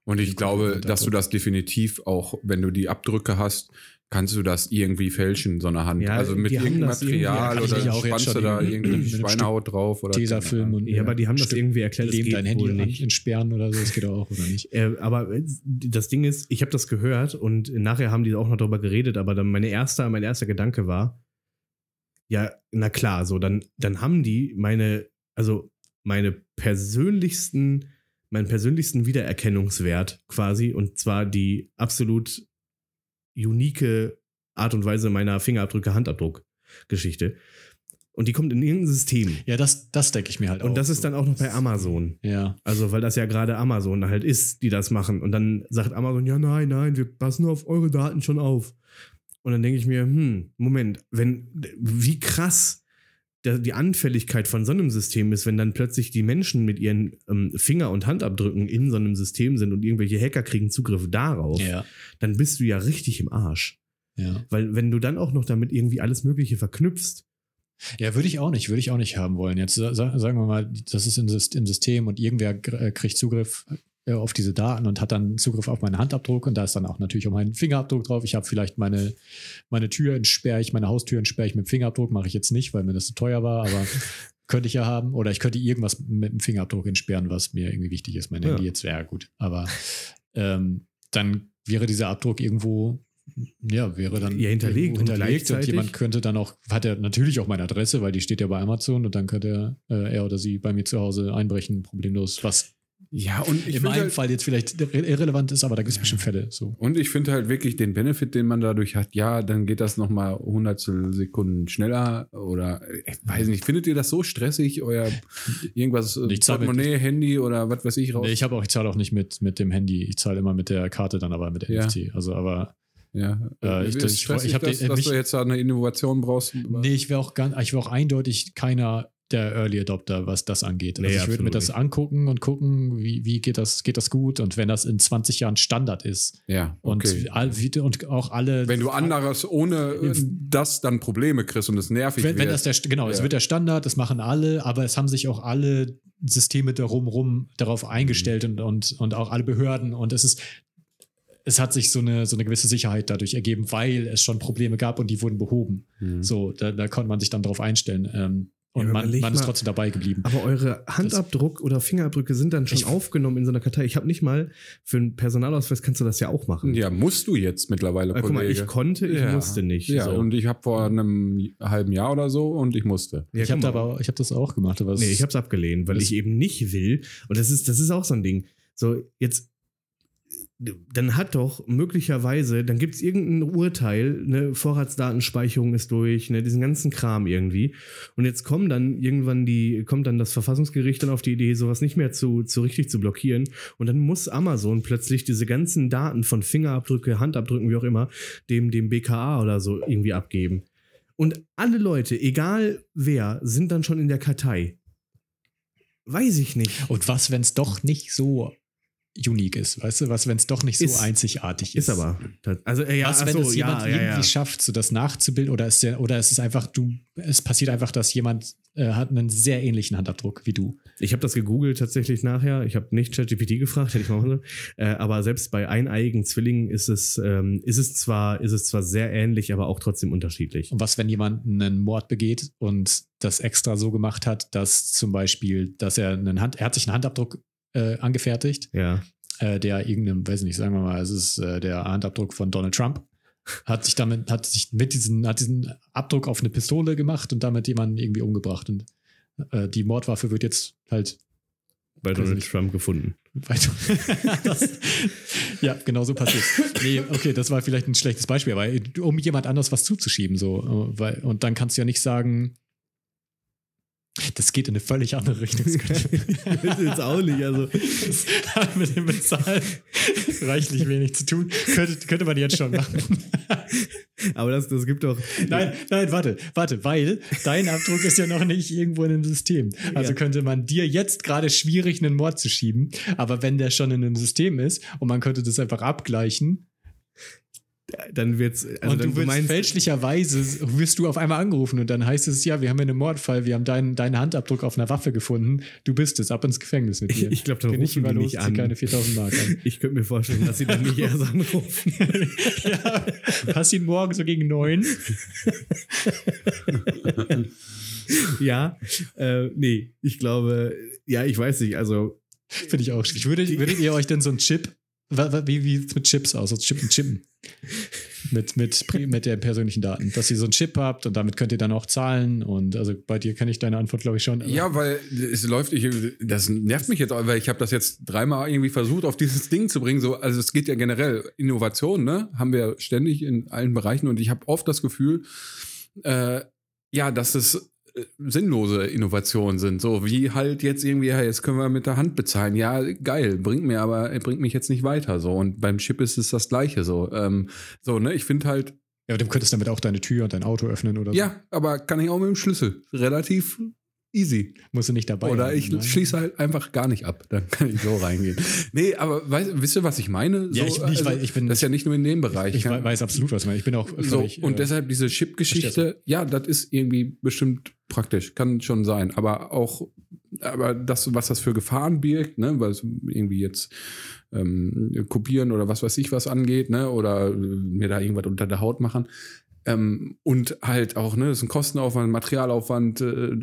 Und ich glaube, dass du das definitiv auch, wenn du die Abdrücke hast, kannst du das irgendwie fälschen, so eine Hand. Ja, also mit irgendeinem das ja, Material oder spannst du da mit einem Schweinehaut drauf oder Tesafilm und Ja, aber die haben das irgendwie erklärt, Leben geht dein Handy nicht. entsperren oder so, das geht auch, oder nicht? Äh, aber das Ding ist, ich habe das gehört und nachher haben die auch noch darüber geredet, aber dann meine erste, mein erster Gedanke war, ja, na klar, so, dann, dann haben die meine, also meine persönlichsten, meinen persönlichsten Wiedererkennungswert quasi, und zwar die absolut unique Art und Weise meiner Fingerabdrücke, Handabdruck-Geschichte. Und die kommt in irgendein System. Ja, das, das denke ich mir halt auch. Und das ist dann auch noch bei Amazon. Ja. Also, weil das ja gerade Amazon halt ist, die das machen. Und dann sagt Amazon, ja, nein, nein, wir passen auf eure Daten schon auf. Und dann denke ich mir, hm, Moment, wenn, wie krass die Anfälligkeit von so einem System ist, wenn dann plötzlich die Menschen mit ihren ähm, Finger- und Handabdrücken in so einem System sind und irgendwelche Hacker kriegen Zugriff darauf, Ja. dann bist du ja richtig im Arsch. ja. Weil wenn du dann auch noch damit irgendwie alles Mögliche verknüpfst, Ja, würde ich auch nicht, würde ich auch nicht haben wollen. Jetzt sa sagen wir mal, das ist im Syst- im System und irgendwer äh, kriegt Zugriff äh, auf diese Daten und hat dann Zugriff auf meinen Handabdruck und da ist dann auch natürlich auch mein Fingerabdruck drauf. Ich habe vielleicht meine, meine Tür entsperre ich, meine Haustür entsperre ich mit dem Fingerabdruck, mache ich jetzt nicht, weil mir das zu teuer war, aber könnte ich ja haben. Oder ich könnte irgendwas mit dem Fingerabdruck entsperren, was mir irgendwie wichtig ist. Mein Ja. Handy jetzt wäre gut. Aber ähm, dann wäre dieser Abdruck irgendwo Ja, wäre dann Ja, hinterlegt und hinterlegt und, gleichzeitig- jemand könnte dann auch, hat er natürlich auch meine Adresse, weil die steht ja bei Amazon und dann könnte er, äh, er oder sie bei mir zu Hause einbrechen, problemlos, was Ja, und in meinem halt, Fall jetzt vielleicht irre- irrelevant ist, aber da gibt es bestimmt Fälle. So. und ich finde halt wirklich den Benefit, den man dadurch hat, ja, dann geht das nochmal hundertstel Sekunden schneller oder ich weiß nicht, findet ihr das so stressig, euer irgendwas, äh, Ich zahl mit- Portemonnaie, Handy oder was weiß ich raus? Nee, ich habe auch, ich zahle auch nicht mit, mit dem Handy, ich zahle immer mit der Karte dann aber mit Ja. NFC. Also aber ja, Äh, ich- Ist ich- ich hab dass, dass mich- du jetzt da eine Innovation brauchst. nee, ich wäre auch ganz, ich wäre auch eindeutig keiner der Early Adopter, was das angeht. Also Nee, ich würde mir das angucken und gucken, wie, wie geht das, geht das gut und wenn das in 20 Jahren Standard ist Ja, und, okay. all, wie, und auch alle. Wenn du anderes ohne äh, das dann Probleme kriegst und es nervig Wenn, wenn wird. das der, genau, es Ja. wird der Standard, das machen alle, aber es haben sich auch alle Systeme darum rum darauf eingestellt und, und, und auch alle Behörden und es ist, es hat sich so eine, so eine gewisse Sicherheit dadurch ergeben, weil es schon Probleme gab und die wurden behoben. Hm. So, da, da konnte man sich dann darauf einstellen. Ähm, und Ja, man, man ist trotzdem dabei geblieben. Aber eure Handabdruck oder Fingerabdrücke sind dann schon Ich- aufgenommen in so einer Kartei. Ich habe nicht mal für einen Personalausweis kannst du das ja auch machen. Ja, musst du jetzt mittlerweile, Äh, guck mal, ich konnte, ich Ja. musste nicht. Ja, so. und ich habe vor einem halben Jahr oder so und ich musste. Ja, ich habe aber, ich habe das auch gemacht, aber es- Nee, ich habe es abgelehnt, weil Das- ich eben nicht will. Und das ist, das ist auch so ein Ding. So, jetzt, dann hat doch möglicherweise, dann gibt es irgendein Urteil, ne, Vorratsdatenspeicherung ist durch, ne, diesen ganzen Kram irgendwie. Und jetzt kommen dann irgendwann die, kommt dann das Verfassungsgericht dann auf die Idee, sowas nicht mehr zu, zu richtig zu blockieren. Und dann muss Amazon plötzlich diese ganzen Daten von Fingerabdrücke, Handabdrücken, wie auch immer, dem, dem BKA oder so irgendwie abgeben. Und alle Leute, egal wer, sind dann schon in der Kartei. Weiß ich nicht. Und was, wenn es doch nicht so unique ist, weißt du, was, wenn es doch nicht so Ist- einzigartig ist? Ist aber. Also, ja, was, wenn so, es jemand ja, ja, irgendwie ja. schafft, so das nachzubilden, oder ist der, oder ist es einfach, du, es passiert einfach, dass jemand äh, hat einen sehr ähnlichen Handabdruck wie du. Ich habe das gegoogelt tatsächlich nachher. Ich habe nicht ChatGPT gefragt, hätte ich mal machen sollen. Äh, aber selbst bei eineiigen Zwillingen ist es, ähm, ist, es zwar, ist es zwar sehr ähnlich, aber auch trotzdem unterschiedlich. Und was, wenn jemand einen Mord begeht und das extra so gemacht hat, dass zum Beispiel, dass er einen Hand, er hat sich einen Handabdruck äh, angefertigt, Ja. äh, der irgendeinem, weiß nicht, sagen wir mal, es ist äh, der Handabdruck von Donald Trump, hat sich damit, hat sich mit diesen, hat diesen Abdruck auf eine Pistole gemacht und damit jemanden irgendwie umgebracht. Und äh, die Mordwaffe wird jetzt halt Bei Donald nicht. Trump gefunden. das, ja, genau so passiert. Nee, okay, das war vielleicht ein schlechtes Beispiel, aber um jemand anders was zuzuschieben, so, äh, weil, und dann kannst du ja nicht sagen, das geht in eine völlig andere Richtung. Das ist jetzt auch nicht. Also, Das hat mit dem Bezahlen reichlich wenig zu tun. Könnte, könnte man jetzt schon machen. aber das, das gibt doch. Nein, nein, warte, warte, weil dein Abdruck ist ja noch nicht irgendwo in einem System. Also Ja. könnte man dir jetzt gerade schwierig einen Mord zu schieben, aber wenn der schon in einem System ist und man könnte das einfach abgleichen Dann wird's. Also und du wirst fälschlicherweise wirst du auf einmal angerufen und dann heißt es, ja, wir haben hier einen Mordfall, wir haben deinen, deinen Handabdruck auf einer Waffe gefunden, du bist es, ab ins Gefängnis mit Ich, dir. ich glaube, dann Geh rufen mal die los, nicht an. keine 4000 Mark an. Ich könnte mir vorstellen, dass sie dann nicht erst anrufen. ja, pass ihn morgen so gegen neun. ja, äh, nee, ich glaube, ja, ich weiß nicht. Also, Finde ich auch schwierig. Würdet, würdet ihr euch denn so einen Chip, wie wie sieht's mit Chips aus? So Chippen, Chippen. Mit, mit, mit der persönlichen Daten. Dass ihr so einen Chip habt und damit könnt ihr dann auch zahlen. Und also bei dir kenne ich deine Antwort, glaube ich, schon. Ja, weil es läuft, ich, das nervt mich jetzt, weil ich habe das jetzt dreimal irgendwie versucht, auf dieses Ding zu bringen. So, also es geht ja generell Innovation, ne? Haben wir ständig in allen Bereichen und ich habe oft das Gefühl, äh, ja, dass es sinnlose Innovationen sind. So wie halt jetzt irgendwie, ja, jetzt können wir mit der Hand bezahlen. Ja, geil, bringt mir aber, bringt mich jetzt nicht weiter. So und beim Chip ist es das Gleiche. So, ähm, so ne? Ich finde halt, Ja, aber du könntest damit auch deine Tür und dein Auto öffnen oder so. ja, aber kann ich auch mit dem Schlüssel. Relativ easy. Musst du nicht dabei Oder haben, ich ne? schließe halt einfach gar nicht ab. Dann kann ich so reingehen. Nee, aber weißt, wisst ihr, was ich meine? Ja, ich- So, ich weiß- ich bin- das ist ja nicht nur in dem Bereich. Ich kann- weiß absolut, was du meinst. Ich bin auch so, völlig, und äh, deshalb diese Chip-Geschichte, ja, das ist irgendwie bestimmt praktisch, kann schon sein. Aber auch, aber das, was das für Gefahren birgt, ne, weil es irgendwie jetzt ähm, kopieren oder was weiß ich was angeht, ne, oder äh, mir da irgendwas unter der Haut machen. Ähm, und halt auch, ne, das ist ein Kostenaufwand, Materialaufwand, äh,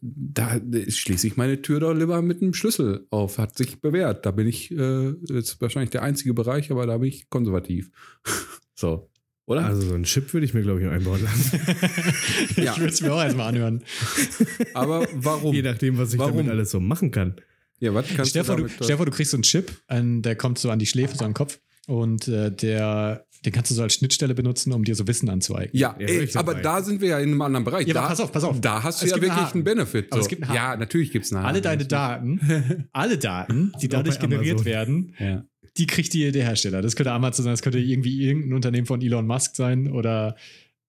da schließe ich meine Tür doch lieber mit einem Schlüssel auf. Hat sich bewährt. Da bin ich äh, jetzt wahrscheinlich der einzige Bereich, aber da bin ich konservativ. So, oder? Also so einen Chip würde ich mir, glaube ich, einbauen lassen. Ja. Ich würde es mir auch erstmal anhören. Aber warum? Je nachdem, was ich Warum? damit alles so machen kann. Ja, was kannst vor, du, damit, äh, stell dir vor, du kriegst so einen Chip, an, der kommt so an die Schläfe, so an den Kopf. Und äh, der, den kannst du so als Schnittstelle benutzen, um dir so Wissen anzueignen. Ja, Ja, ey, aber da sind wir ja in einem anderen Bereich. Ja, da, pass auf, pass auf. Da hast du Es ja gibt einen wirklich Haken. einen Benefit. Aber es So. gibt einen Haken. Ja, natürlich gibt es einen Alle Haken. deine Daten, alle Daten, die dadurch generiert werden, Ja. die kriegt die, der Hersteller. Das könnte Amazon sein, das könnte irgendwie irgendein Unternehmen von Elon Musk sein oder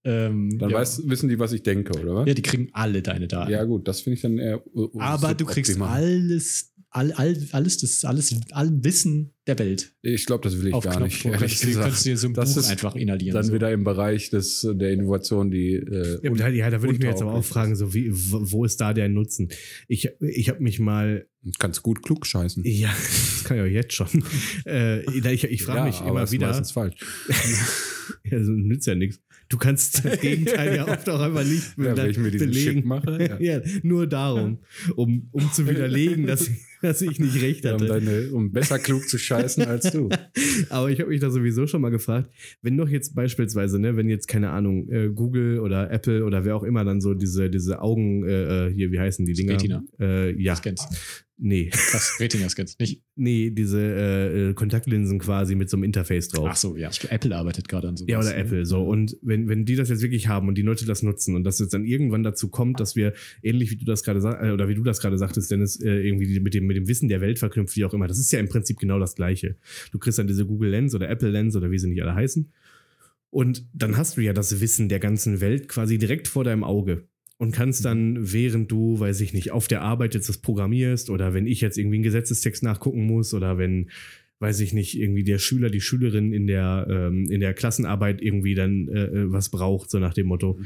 ähm, Dann ja. weiß, wissen die, was ich denke, oder was? ja, die kriegen alle deine Daten. Ja, gut, das finde ich dann eher. uh, uh, Aber du kriegst alles, all, all, alles, das alles, allen Wissen der Welt Ich glaube, das will ich auf gar nicht. Könntest du gesagt. könntest dir so ein Das Buch ist einfach inhalieren. Dann so. wieder im Bereich des, der Innovation, die. Äh, Ja, da, ja, da würde ich mir jetzt aber auch fragen, so wie, wo ist da der Nutzen? Ich, ich habe mich mal, ist. Kannst gut klug scheißen. ja, das kann ich auch jetzt schon. Äh, ich ich frage mich aber immer ist wieder, meistens falsch. ja, das nützt ja nichts. Du kannst das Gegenteil ja oft auch einfach nicht Ja, wenn ich mir diesen belegen. Chip mache. Ja. Ja, nur darum, um, um zu widerlegen, dass, dass ich nicht recht Ja, um, hatte. deine, um besser klug zu scheißen als du. Aber ich habe mich da sowieso schon mal gefragt, wenn doch jetzt beispielsweise, ne, wenn jetzt, keine Ahnung, äh, Google oder Apple oder wer auch immer dann so diese, diese Augen, äh, äh, hier, wie heißen die Dinger? Retina. Äh, ja. Nee. Was? Retina-Scans. Nicht. Nee, diese äh, äh, Kontaktlinsen quasi mit so einem Interface drauf. Ach so, ja. Apple arbeitet gerade an sowas. Ja, oder ne? Apple, so. Und wenn, wenn die das jetzt wirklich haben und die Leute das nutzen und dass es dann irgendwann dazu kommt, dass wir, ähnlich wie du das gerade sag- äh, oder wie du das gerade sagtest, Dennis, äh, irgendwie mit dem, mit dem Wissen der Welt verknüpft, wie auch immer, das ist ja im Prinzip genau das Gleiche. Du kriegst dann diese Google Lens oder Apple Lens oder wie sie nicht alle heißen. Und dann hast du ja das Wissen der ganzen Welt quasi direkt vor deinem Auge. Und kannst dann, während du, weiß ich nicht, auf der Arbeit jetzt das programmierst oder wenn ich jetzt irgendwie einen Gesetzestext nachgucken muss oder wenn, weiß ich nicht, irgendwie der Schüler, die Schülerin in der, ähm, in der Klassenarbeit irgendwie dann äh, äh, was braucht, so nach dem Motto.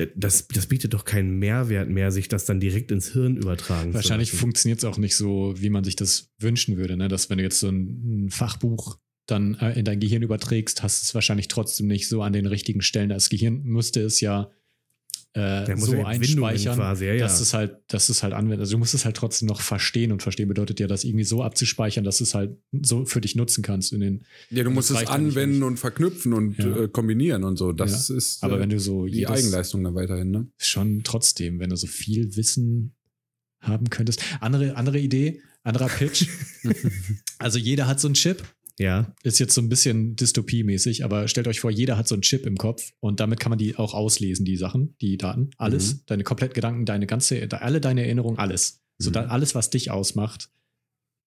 D- Das, das bietet doch keinen Mehrwert mehr, sich das dann direkt ins Hirn übertragen zu Wahrscheinlich funktioniert es auch nicht so, wie man sich das wünschen würde. Ne? Dass wenn du jetzt so ein, ein Fachbuch dann äh, in dein Gehirn überträgst, hast du es wahrscheinlich trotzdem nicht so an den richtigen Stellen. Das Gehirn müsste es ja äh, Der muss so ja einspeichern, quasi, ja, ja. dass es halt, dass es halt anwendet. Also du musst es halt trotzdem noch verstehen und verstehen bedeutet ja, das irgendwie so abzuspeichern, dass du es halt so für dich nutzen kannst in den. Ja, du musst es anwenden und verknüpfen und Ja. äh, kombinieren und so. Das ist Aber äh, wenn du so die jedes- Eigenleistung da weiterhin, ne? schon trotzdem, wenn du so viel Wissen haben könntest. Andere, andere Idee, anderer Pitch. also jeder hat so einen Chip. Ja, Ist jetzt so ein bisschen dystopiemäßig, aber stellt euch vor, jeder hat so einen Chip im Kopf und damit kann man die auch auslesen, die Sachen, die Daten, alles, Mhm. deine kompletten Gedanken, deine ganze, alle deine Erinnerungen, alles. So Mhm. da, alles, was dich ausmacht,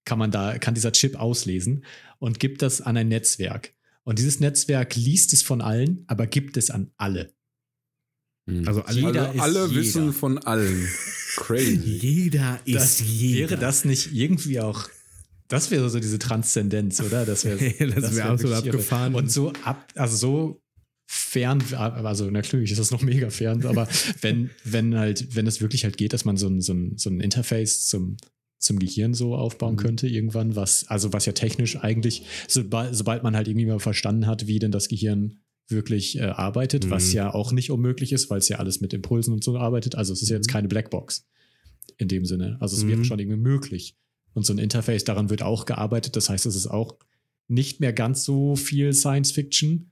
kann man da, kann dieser Chip auslesen und gibt das an ein Netzwerk. Und dieses Netzwerk liest es von allen, aber gibt es an alle. also alle, Jeder also alle jeder. wissen von allen. Crazy. jeder ist Das jeder. Wäre das nicht irgendwie auch. Das wäre so diese Transzendenz, oder? Das wäre Das wäre absolut abgefahren. Und so ab, also so fern, also natürlich ist das noch mega fern, aber wenn, wenn halt, wenn es wirklich halt geht, dass man so ein, so ein, so ein Interface zum, zum Gehirn so aufbauen Mhm. könnte, irgendwann, was, also was ja technisch eigentlich, sobald, sobald man halt irgendwie mal verstanden hat, wie denn das Gehirn wirklich äh, arbeitet, was Mhm. ja auch nicht unmöglich ist, weil es ja alles mit Impulsen und so arbeitet. Also es ist jetzt Mhm. keine Blackbox in dem Sinne. Also es Mhm. wäre schon irgendwie möglich. Und so ein Interface, daran wird auch gearbeitet. Das heißt, es ist auch nicht mehr ganz so viel Science Fiction.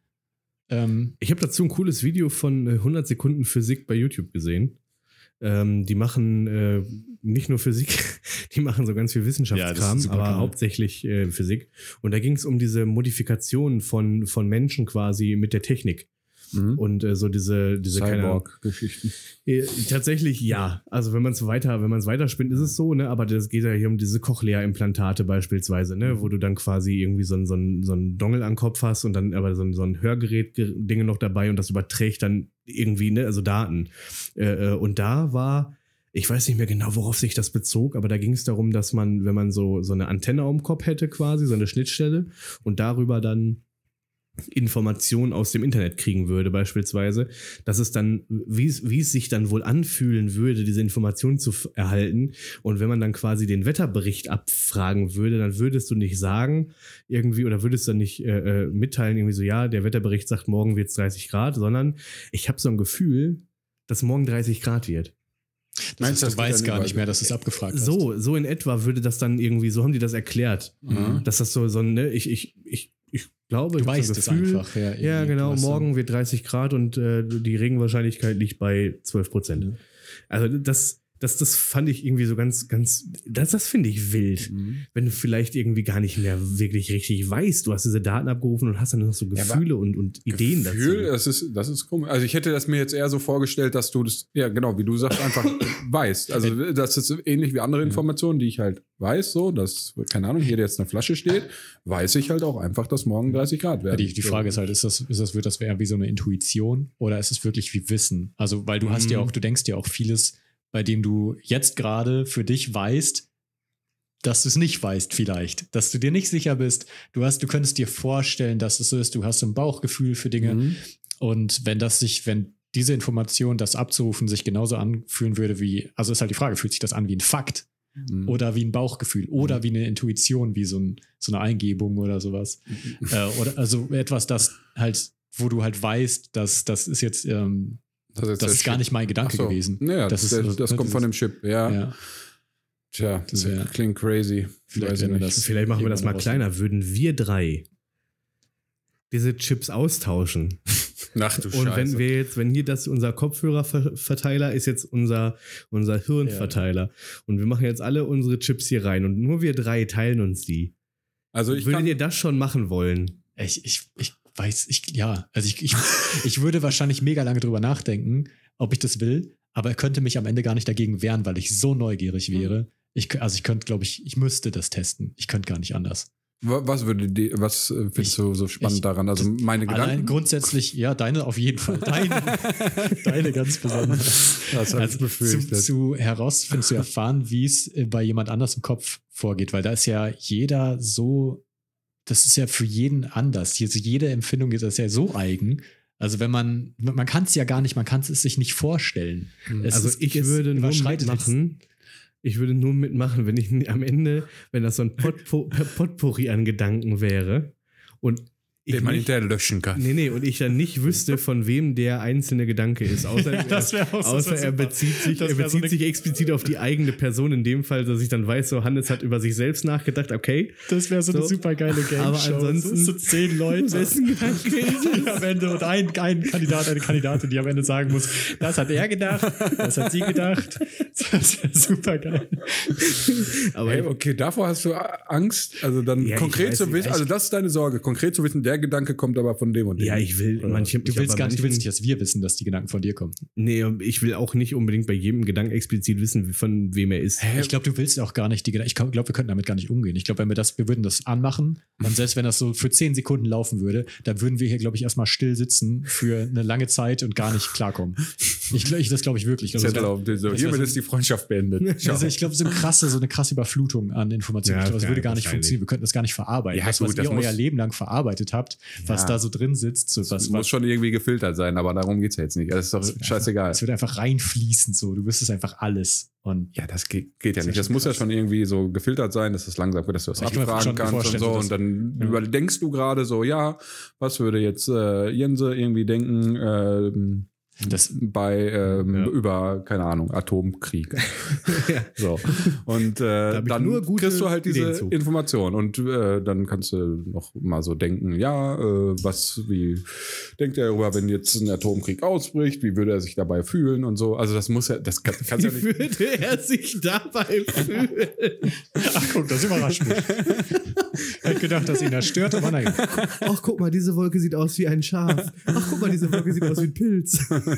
Ähm, Ich habe dazu ein cooles Video von äh, 100 Sekunden Physik bei YouTube gesehen. Ähm, die machen äh, nicht nur Physik, die machen so ganz viel Ja, Wissenschaftskram, super aber Kanal. hauptsächlich äh, Physik. Und da ging es um diese Modifikation von, von Menschen quasi mit der Technik. Mhm. Und äh, so diese, diese Cyborg-Geschichten. Äh, Tatsächlich ja. Also wenn man es weiter, wenn man es weiterspinnt, ist es so, ne? Aber das geht ja hier um diese Cochlea-Implantate beispielsweise, ne? Wo du dann quasi irgendwie so ein, so ein, so ein Dongle am Kopf hast und dann aber so ein, so ein Hörgerät-Dinge noch dabei und das überträgt dann irgendwie, ne? Also Daten. Äh, äh, und da war, ich weiß nicht mehr genau, worauf sich das bezog, aber da ging es darum, dass man, wenn man so, so eine Antenne am Kopf hätte quasi, so eine Schnittstelle und darüber dann Informationen aus dem Internet kriegen würde, beispielsweise, dass es dann, wie es, wie es sich dann wohl anfühlen würde, diese Informationen zu erhalten. Und wenn man dann quasi den Wetterbericht abfragen würde, dann würdest du nicht sagen, irgendwie, oder würdest du dann nicht äh, äh, mitteilen, irgendwie so, ja, der Wetterbericht sagt, morgen wird es 30 Grad, sondern ich habe so ein Gefühl, dass morgen 30 Grad wird. das Meinst heißt, du, das du geht weißt dann gar nicht mehr, dass du es abgefragt hast. So, so in etwa würde das dann irgendwie, so haben die das erklärt. Mhm. Dass das so, so ne, ich, ich, ich, ich glaube, Du ich weißt es einfach. Ja, Ja, genau. So- Morgen wird 30 Grad und äh, die Regenwahrscheinlichkeit liegt bei 12 Prozent. Mhm. Also das, das, das fand ich irgendwie so ganz, ganz, das, das finde ich wild. Mhm. Wenn du vielleicht irgendwie gar nicht mehr wirklich richtig weißt, du hast diese Daten abgerufen und hast dann noch so Ja, Gefühle und, und Ideen Gefühl, dazu. das ist, das ist komisch. Also ich hätte das mir jetzt eher so vorgestellt, dass du das, ja genau, wie du sagst, einfach weißt. Also das ist ähnlich wie andere Informationen, die ich halt weiß, so, dass, keine Ahnung, hier jetzt eine Flasche steht, weiß ich halt auch einfach, dass morgen 30 Grad Ja, werden. die, die Frage ist halt, ist das, ist das, wird das eher wie so eine Intuition oder ist es wirklich wie Wissen? Also, weil du hast ja Mhm. auch, du denkst ja auch vieles, bei dem du jetzt gerade für dich weißt, dass du es nicht weißt, vielleicht, dass du dir nicht sicher bist. Du hast, du könntest dir vorstellen, dass es so ist, du hast so ein Bauchgefühl für Dinge. Mhm. Und wenn das sich, wenn diese Information, das abzurufen, sich genauso anfühlen würde wie, also ist halt die Frage, fühlt sich das an wie ein Fakt Mhm. oder wie ein Bauchgefühl oder wie eine Intuition, wie so, ein, so eine Eingebung oder sowas. äh, oder also etwas, das halt, wo du halt weißt, dass das ist jetzt, ähm, Das ist, das der ist gar Chip. nicht mein Gedanke so. gewesen. Naja, Das das, ist das, so- das kommt von dem Chip, ja. Ja. Tja, Das das wär- klingt crazy. Vielleicht Weiß ich wenn wir nicht. das- Vielleicht machen wir das mal irgendwann kleiner. Würden wir drei diese Chips austauschen? Ach du Und wenn wir jetzt, wenn hier das unser Kopfhörerverteiler ist jetzt unser, unser Hirnverteiler und wir machen jetzt alle unsere Chips hier rein und nur wir drei teilen uns die. also ich Würdet kann, ihr das schon machen wollen? Ich, ich, ich weiß, ich, ja, also ich, ich, ich würde wahrscheinlich mega lange drüber nachdenken, ob ich das will, aber könnte mich am Ende gar nicht dagegen wehren, weil ich so neugierig wäre. Ich, also ich könnte, glaube ich, ich müsste das testen. Ich könnte gar nicht anders. wa- was würde die, was äh, findest Ich- du so spannend ich- daran? Also meine Allein Gedanken. grundsätzlich, ja, deine auf jeden Fall. Deine, deine ganz besonders. Das hab ich also zu, befürchtet. zu herausfinden, zu erfahren, wie es äh, bei jemand anders im Kopf vorgeht, weil da ist ja jeder so, das ist ja für jeden anders. Also jede Empfindung ist das ja so eigen. Also wenn man, man kann es ja gar nicht, man kann es sich nicht vorstellen. Es also ist- ich würde nur mitmachen. Ich würde nur mitmachen, wenn ich am Ende, wenn das so ein Potpo Potpourri an Gedanken wäre und den man nicht, hinterher löschen kann. Nee, nee, und ich dann nicht wüsste, von wem der einzelne Gedanke ist. Außer, Ja, auch so- außer er super. bezieht, sich, er so bezieht eine- sich explizit auf die eigene Person. In dem Fall, dass ich dann weiß, so Hannes hat über sich selbst nachgedacht, okay. Das wäre so, eine So. super geile Game Aber ansonsten- so, so zehn Leute. Wessen Gedanke ist am Ende und ein, ein Kandidat, eine Kandidatin, die am Ende sagen muss, das hat er gedacht, das hat sie gedacht. Das wäre super geil. Aber Hey, okay, davor hast du Angst, also dann Ja, konkret zu wissen, also das ist deine Sorge, konkret zu wissen, der Gedanke kommt aber von dem und dem. ja, ich will Oder- manche. Du ich willst gar nicht, du willst nicht, dass wir wissen, dass die Gedanken von dir kommen. Nee, ich will auch nicht unbedingt bei jedem Gedanken explizit wissen, von wem er ist. Ich glaube, du willst auch gar nicht die Gedanken. Ich glaube, wir könnten damit gar nicht umgehen. Ich glaube, wenn wir das, wir würden das anmachen und selbst wenn das so für zehn Sekunden laufen würde, dann würden wir hier, glaube ich, erstmal still sitzen für eine lange Zeit und gar nicht klarkommen. Ich, glaub- ich das glaube ich wirklich. Also, Zettel auf den- so, das hiermit ist die Freundschaft beendet. Ciao. Also ich glaube, so eine krasse, so eine krasse Überflutung an Informationen. Ja, ich glaube, das ja, würde gar nicht funktionieren. Wir könnten das gar nicht verarbeiten. Ja, das, gut, was das ihr euer Leben lang verarbeitet habt, was Ja. da so drin sitzt, so was, das was muss schon irgendwie gefiltert sein, aber darum geht es ja jetzt nicht. Das ist doch scheißegal. es wird einfach reinfließen, so. Du wüsstest einfach alles. Und Ja, das geht, geht ja Das ist nicht. ja Das muss ja krass. schon irgendwie so gefiltert sein, dass es langsam wird, dass du das Ich abfragen kannst und so. Und dann ja. überdenkst du gerade so, ja, was würde jetzt äh, Jense irgendwie denken ähm, das, bei ähm, Ja. über, keine Ahnung, Atomkrieg. Ja. So. Und äh, dann kriegst du halt diese. Information. Und äh, dann kannst du noch mal so denken, ja, äh, was, wie denkt er darüber, wenn jetzt ein Atomkrieg ausbricht, wie würde er sich dabei fühlen und so. Also das muss ja, das kann, kannst ja Wie nicht. würde er sich dabei fühlen? ach guck, das überrascht mich. ich hätte gedacht, dass ihn das stört, aber nein. Ach, guck mal, diese Wolke sieht aus wie ein Schaf. Ach, guck mal, diese Wolke sieht aus wie ein Pilz.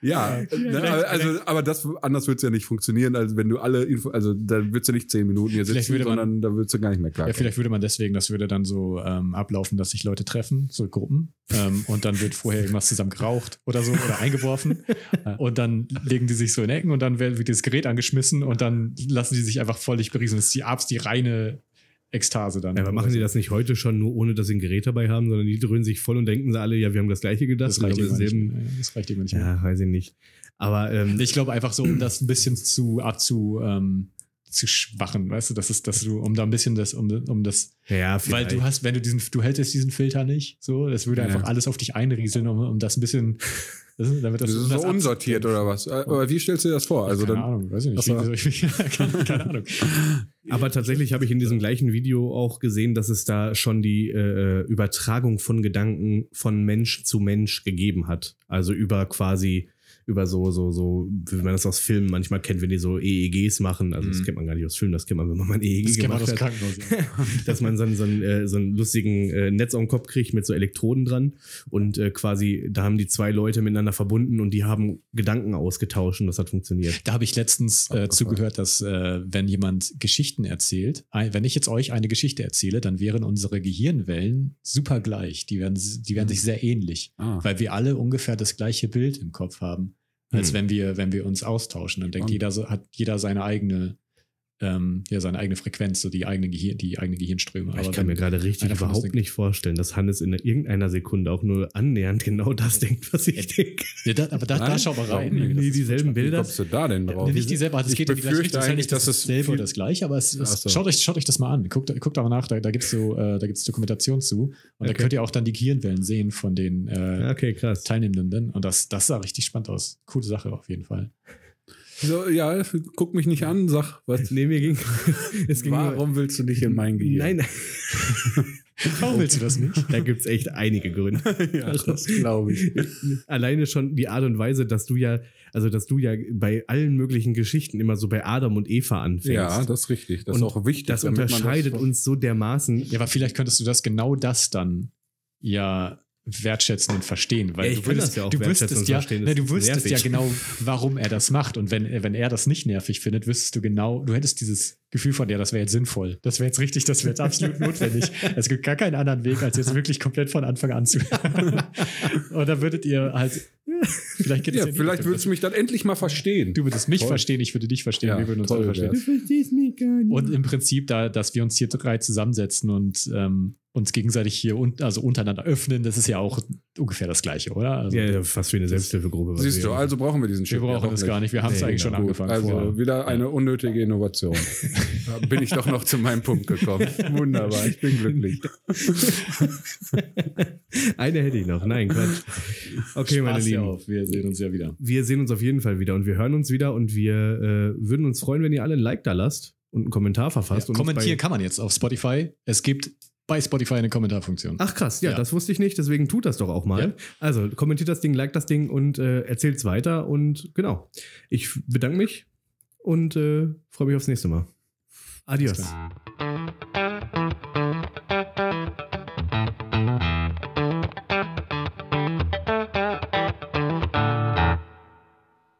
Ja, ne, also, aber das anders wird es ja nicht funktionieren, als wenn du alle Info, also da würdest du nicht zehn Minuten hier Vielleicht sitzen, würde man- sondern da würdest du gar nicht mehr klar. Ja, vielleicht würde man deswegen, das würde dann so ähm, ablaufen, dass sich Leute treffen, so Gruppen, ähm, und dann wird vorher irgendwas zusammen geraucht oder so oder eingeworfen. Äh, und dann legen die sich so in Ecken und dann wird das Gerät angeschmissen und dann lassen die sich einfach völlig beriesen. Das ist die Abs, die reine Ekstase dann. Ja, aber machen die das nicht heute schon, nur ohne dass sie ein Gerät dabei haben, sondern die dröhnen sich voll und denken sie alle, ja, wir haben das gleiche gedacht. Das reicht, irgendwann nicht mehr. das reicht irgendwann nicht mehr. Ja, weiß ich nicht. Aber ähm, Ich glaube einfach so, um das ein bisschen zu abzu, ähm, zu schwachen, weißt du, das ist, dass du, um da ein bisschen das, um, um das, ja, weil du hast, wenn du diesen, du hältst diesen Filter nicht, so, das würde Ja. einfach alles auf dich einrieseln, um, um das ein bisschen Das ist, damit Das ist so unsortiert oder was? Äh, Aber wie stellst du dir das vor? Also keine dann, Ahnung, weiß ich nicht. Ach so. Wie, ich, keine, keine Ahnung. Aber tatsächlich habe ich in diesem gleichen Video auch gesehen, dass es da schon die äh, Übertragung von Gedanken von Mensch zu Mensch gegeben hat. Also über quasi über so, so, so, wie man das aus Filmen manchmal kennt, wenn die so EEGs machen. Also das Mhm. kennt man gar nicht aus Filmen, das kennt man, wenn man mal ein EEG Das kennt man gemacht aus hat. Krankenhaus. ja. dass man so, einen- so, einen, äh, so einen lustigen äh, Netz auf den Kopf kriegt mit so Elektroden dran und äh, quasi, da haben die zwei Leute miteinander verbunden und die haben Gedanken ausgetauscht und das hat funktioniert. Da habe ich letztens äh, zugehört, dass äh, wenn jemand Geschichten erzählt, ein, wenn ich jetzt euch eine Geschichte erzähle, dann wären unsere Gehirnwellen super gleich. Die werden, die werden sich sehr ähnlich, ah, weil wir alle ungefähr das gleiche Bild im Kopf haben, als Hm. wenn wir, wenn wir uns austauschen. Dann denkt Spannend. jeder, so- hat jeder seine eigene, ähm, ja, seine eigene Frequenz, so die eigene Gehirn, die eigene Gehirnströme. ich Aber kann mir gerade richtig überhaupt nicht vorstellen, dass Hannes in irgendeiner Sekunde auch nur annähernd genau das denkt, was ich denke. ja, da, aber da, da schau mal rein. Nee, Das dieselben wie Bilder. kommst du da denn drauf? Nee, nicht dieselbe, also es Ich geht in die gleiche Richtung. Ja eigentlich, nicht dass das oder das gleiche, aber es, es so. schaut, euch, schaut euch das mal an. Guckt, guckt aber nach, da, da gibt es so, äh, da gibt's Dokumentation zu. Und da Okay. könnt ihr auch dann die Gehirnwellen sehen von den äh, Okay, krass. Teilnehmenden. Und das, das sah richtig spannend aus. Coole Sache auf jeden Fall. So, ja, guck mich nicht an, sag, was, Nee, mir ging. es ging nur- warum willst du nicht in mein Gehirn? Nein, Warum willst du das nicht? da gibt es echt einige Gründe. ja, das glaube ich. Alleine schon die Art und Weise, dass du ja, also dass du ja bei allen möglichen Geschichten immer so bei Adam und Eva anfängst. Ja, das ist richtig. Das Und ist auch wichtig. das unterscheidet uns so dermaßen. Ja, aber vielleicht könntest du das genau das dann ja wertschätzen und verstehen, weil Ja, du würdest, ja auch du wüsstest ja, ne, du wüsstest ja genau, warum er das macht. Und wenn, wenn er das nicht nervig findet, wüsstest du genau, du hättest dieses Gefühl von dir, das wäre jetzt sinnvoll, das wäre jetzt richtig, das wäre jetzt absolut notwendig. Es gibt gar keinen anderen Weg, als jetzt wirklich komplett von Anfang an zu und dann würdet ihr halt, vielleicht geht es Ja, ja vielleicht würdest du mich dann endlich mal verstehen. du würdest mich Toll. verstehen, ich würde dich verstehen, Ja, wir würden uns toll alle verstehen. wär's. verstehst mich gar nicht. Und im Prinzip, da, dass wir uns hier drei zusammensetzen und ähm, uns gegenseitig hier un also untereinander öffnen, das ist ja auch ungefähr das Gleiche, oder? Also, ja, ja, fast wie eine Selbsthilfegruppe. Siehst wir- du, also brauchen wir diesen wir Chip. ja brauchen doch das nicht. gar nicht. Wir haben es Nee, eigentlich genau. schon Gut, angefangen. also vorher. wieder eine unnötige Innovation. da bin ich doch noch zu meinem Punkt gekommen. Wunderbar, ich bin glücklich. Eine hätte ich noch. Nein, Quatsch. Okay, meine Spaß dir Lieben. auf. Wir sehen uns ja wieder. Wir sehen uns auf jeden Fall wieder und wir hören uns wieder und wir äh, würden uns freuen, wenn ihr alle ein Like da lasst und einen Kommentar verfasst. Ja, kommentieren kann man jetzt auf Spotify. Es gibt bei Spotify eine Kommentarfunktion. Ach krass, ja, Ja. das wusste ich nicht, deswegen tut das doch auch mal. Ja. Also kommentiert das Ding, like das Ding und äh, erzählt's weiter und genau. Ich bedanke mich und äh, freue mich aufs nächste Mal. Adios. Alles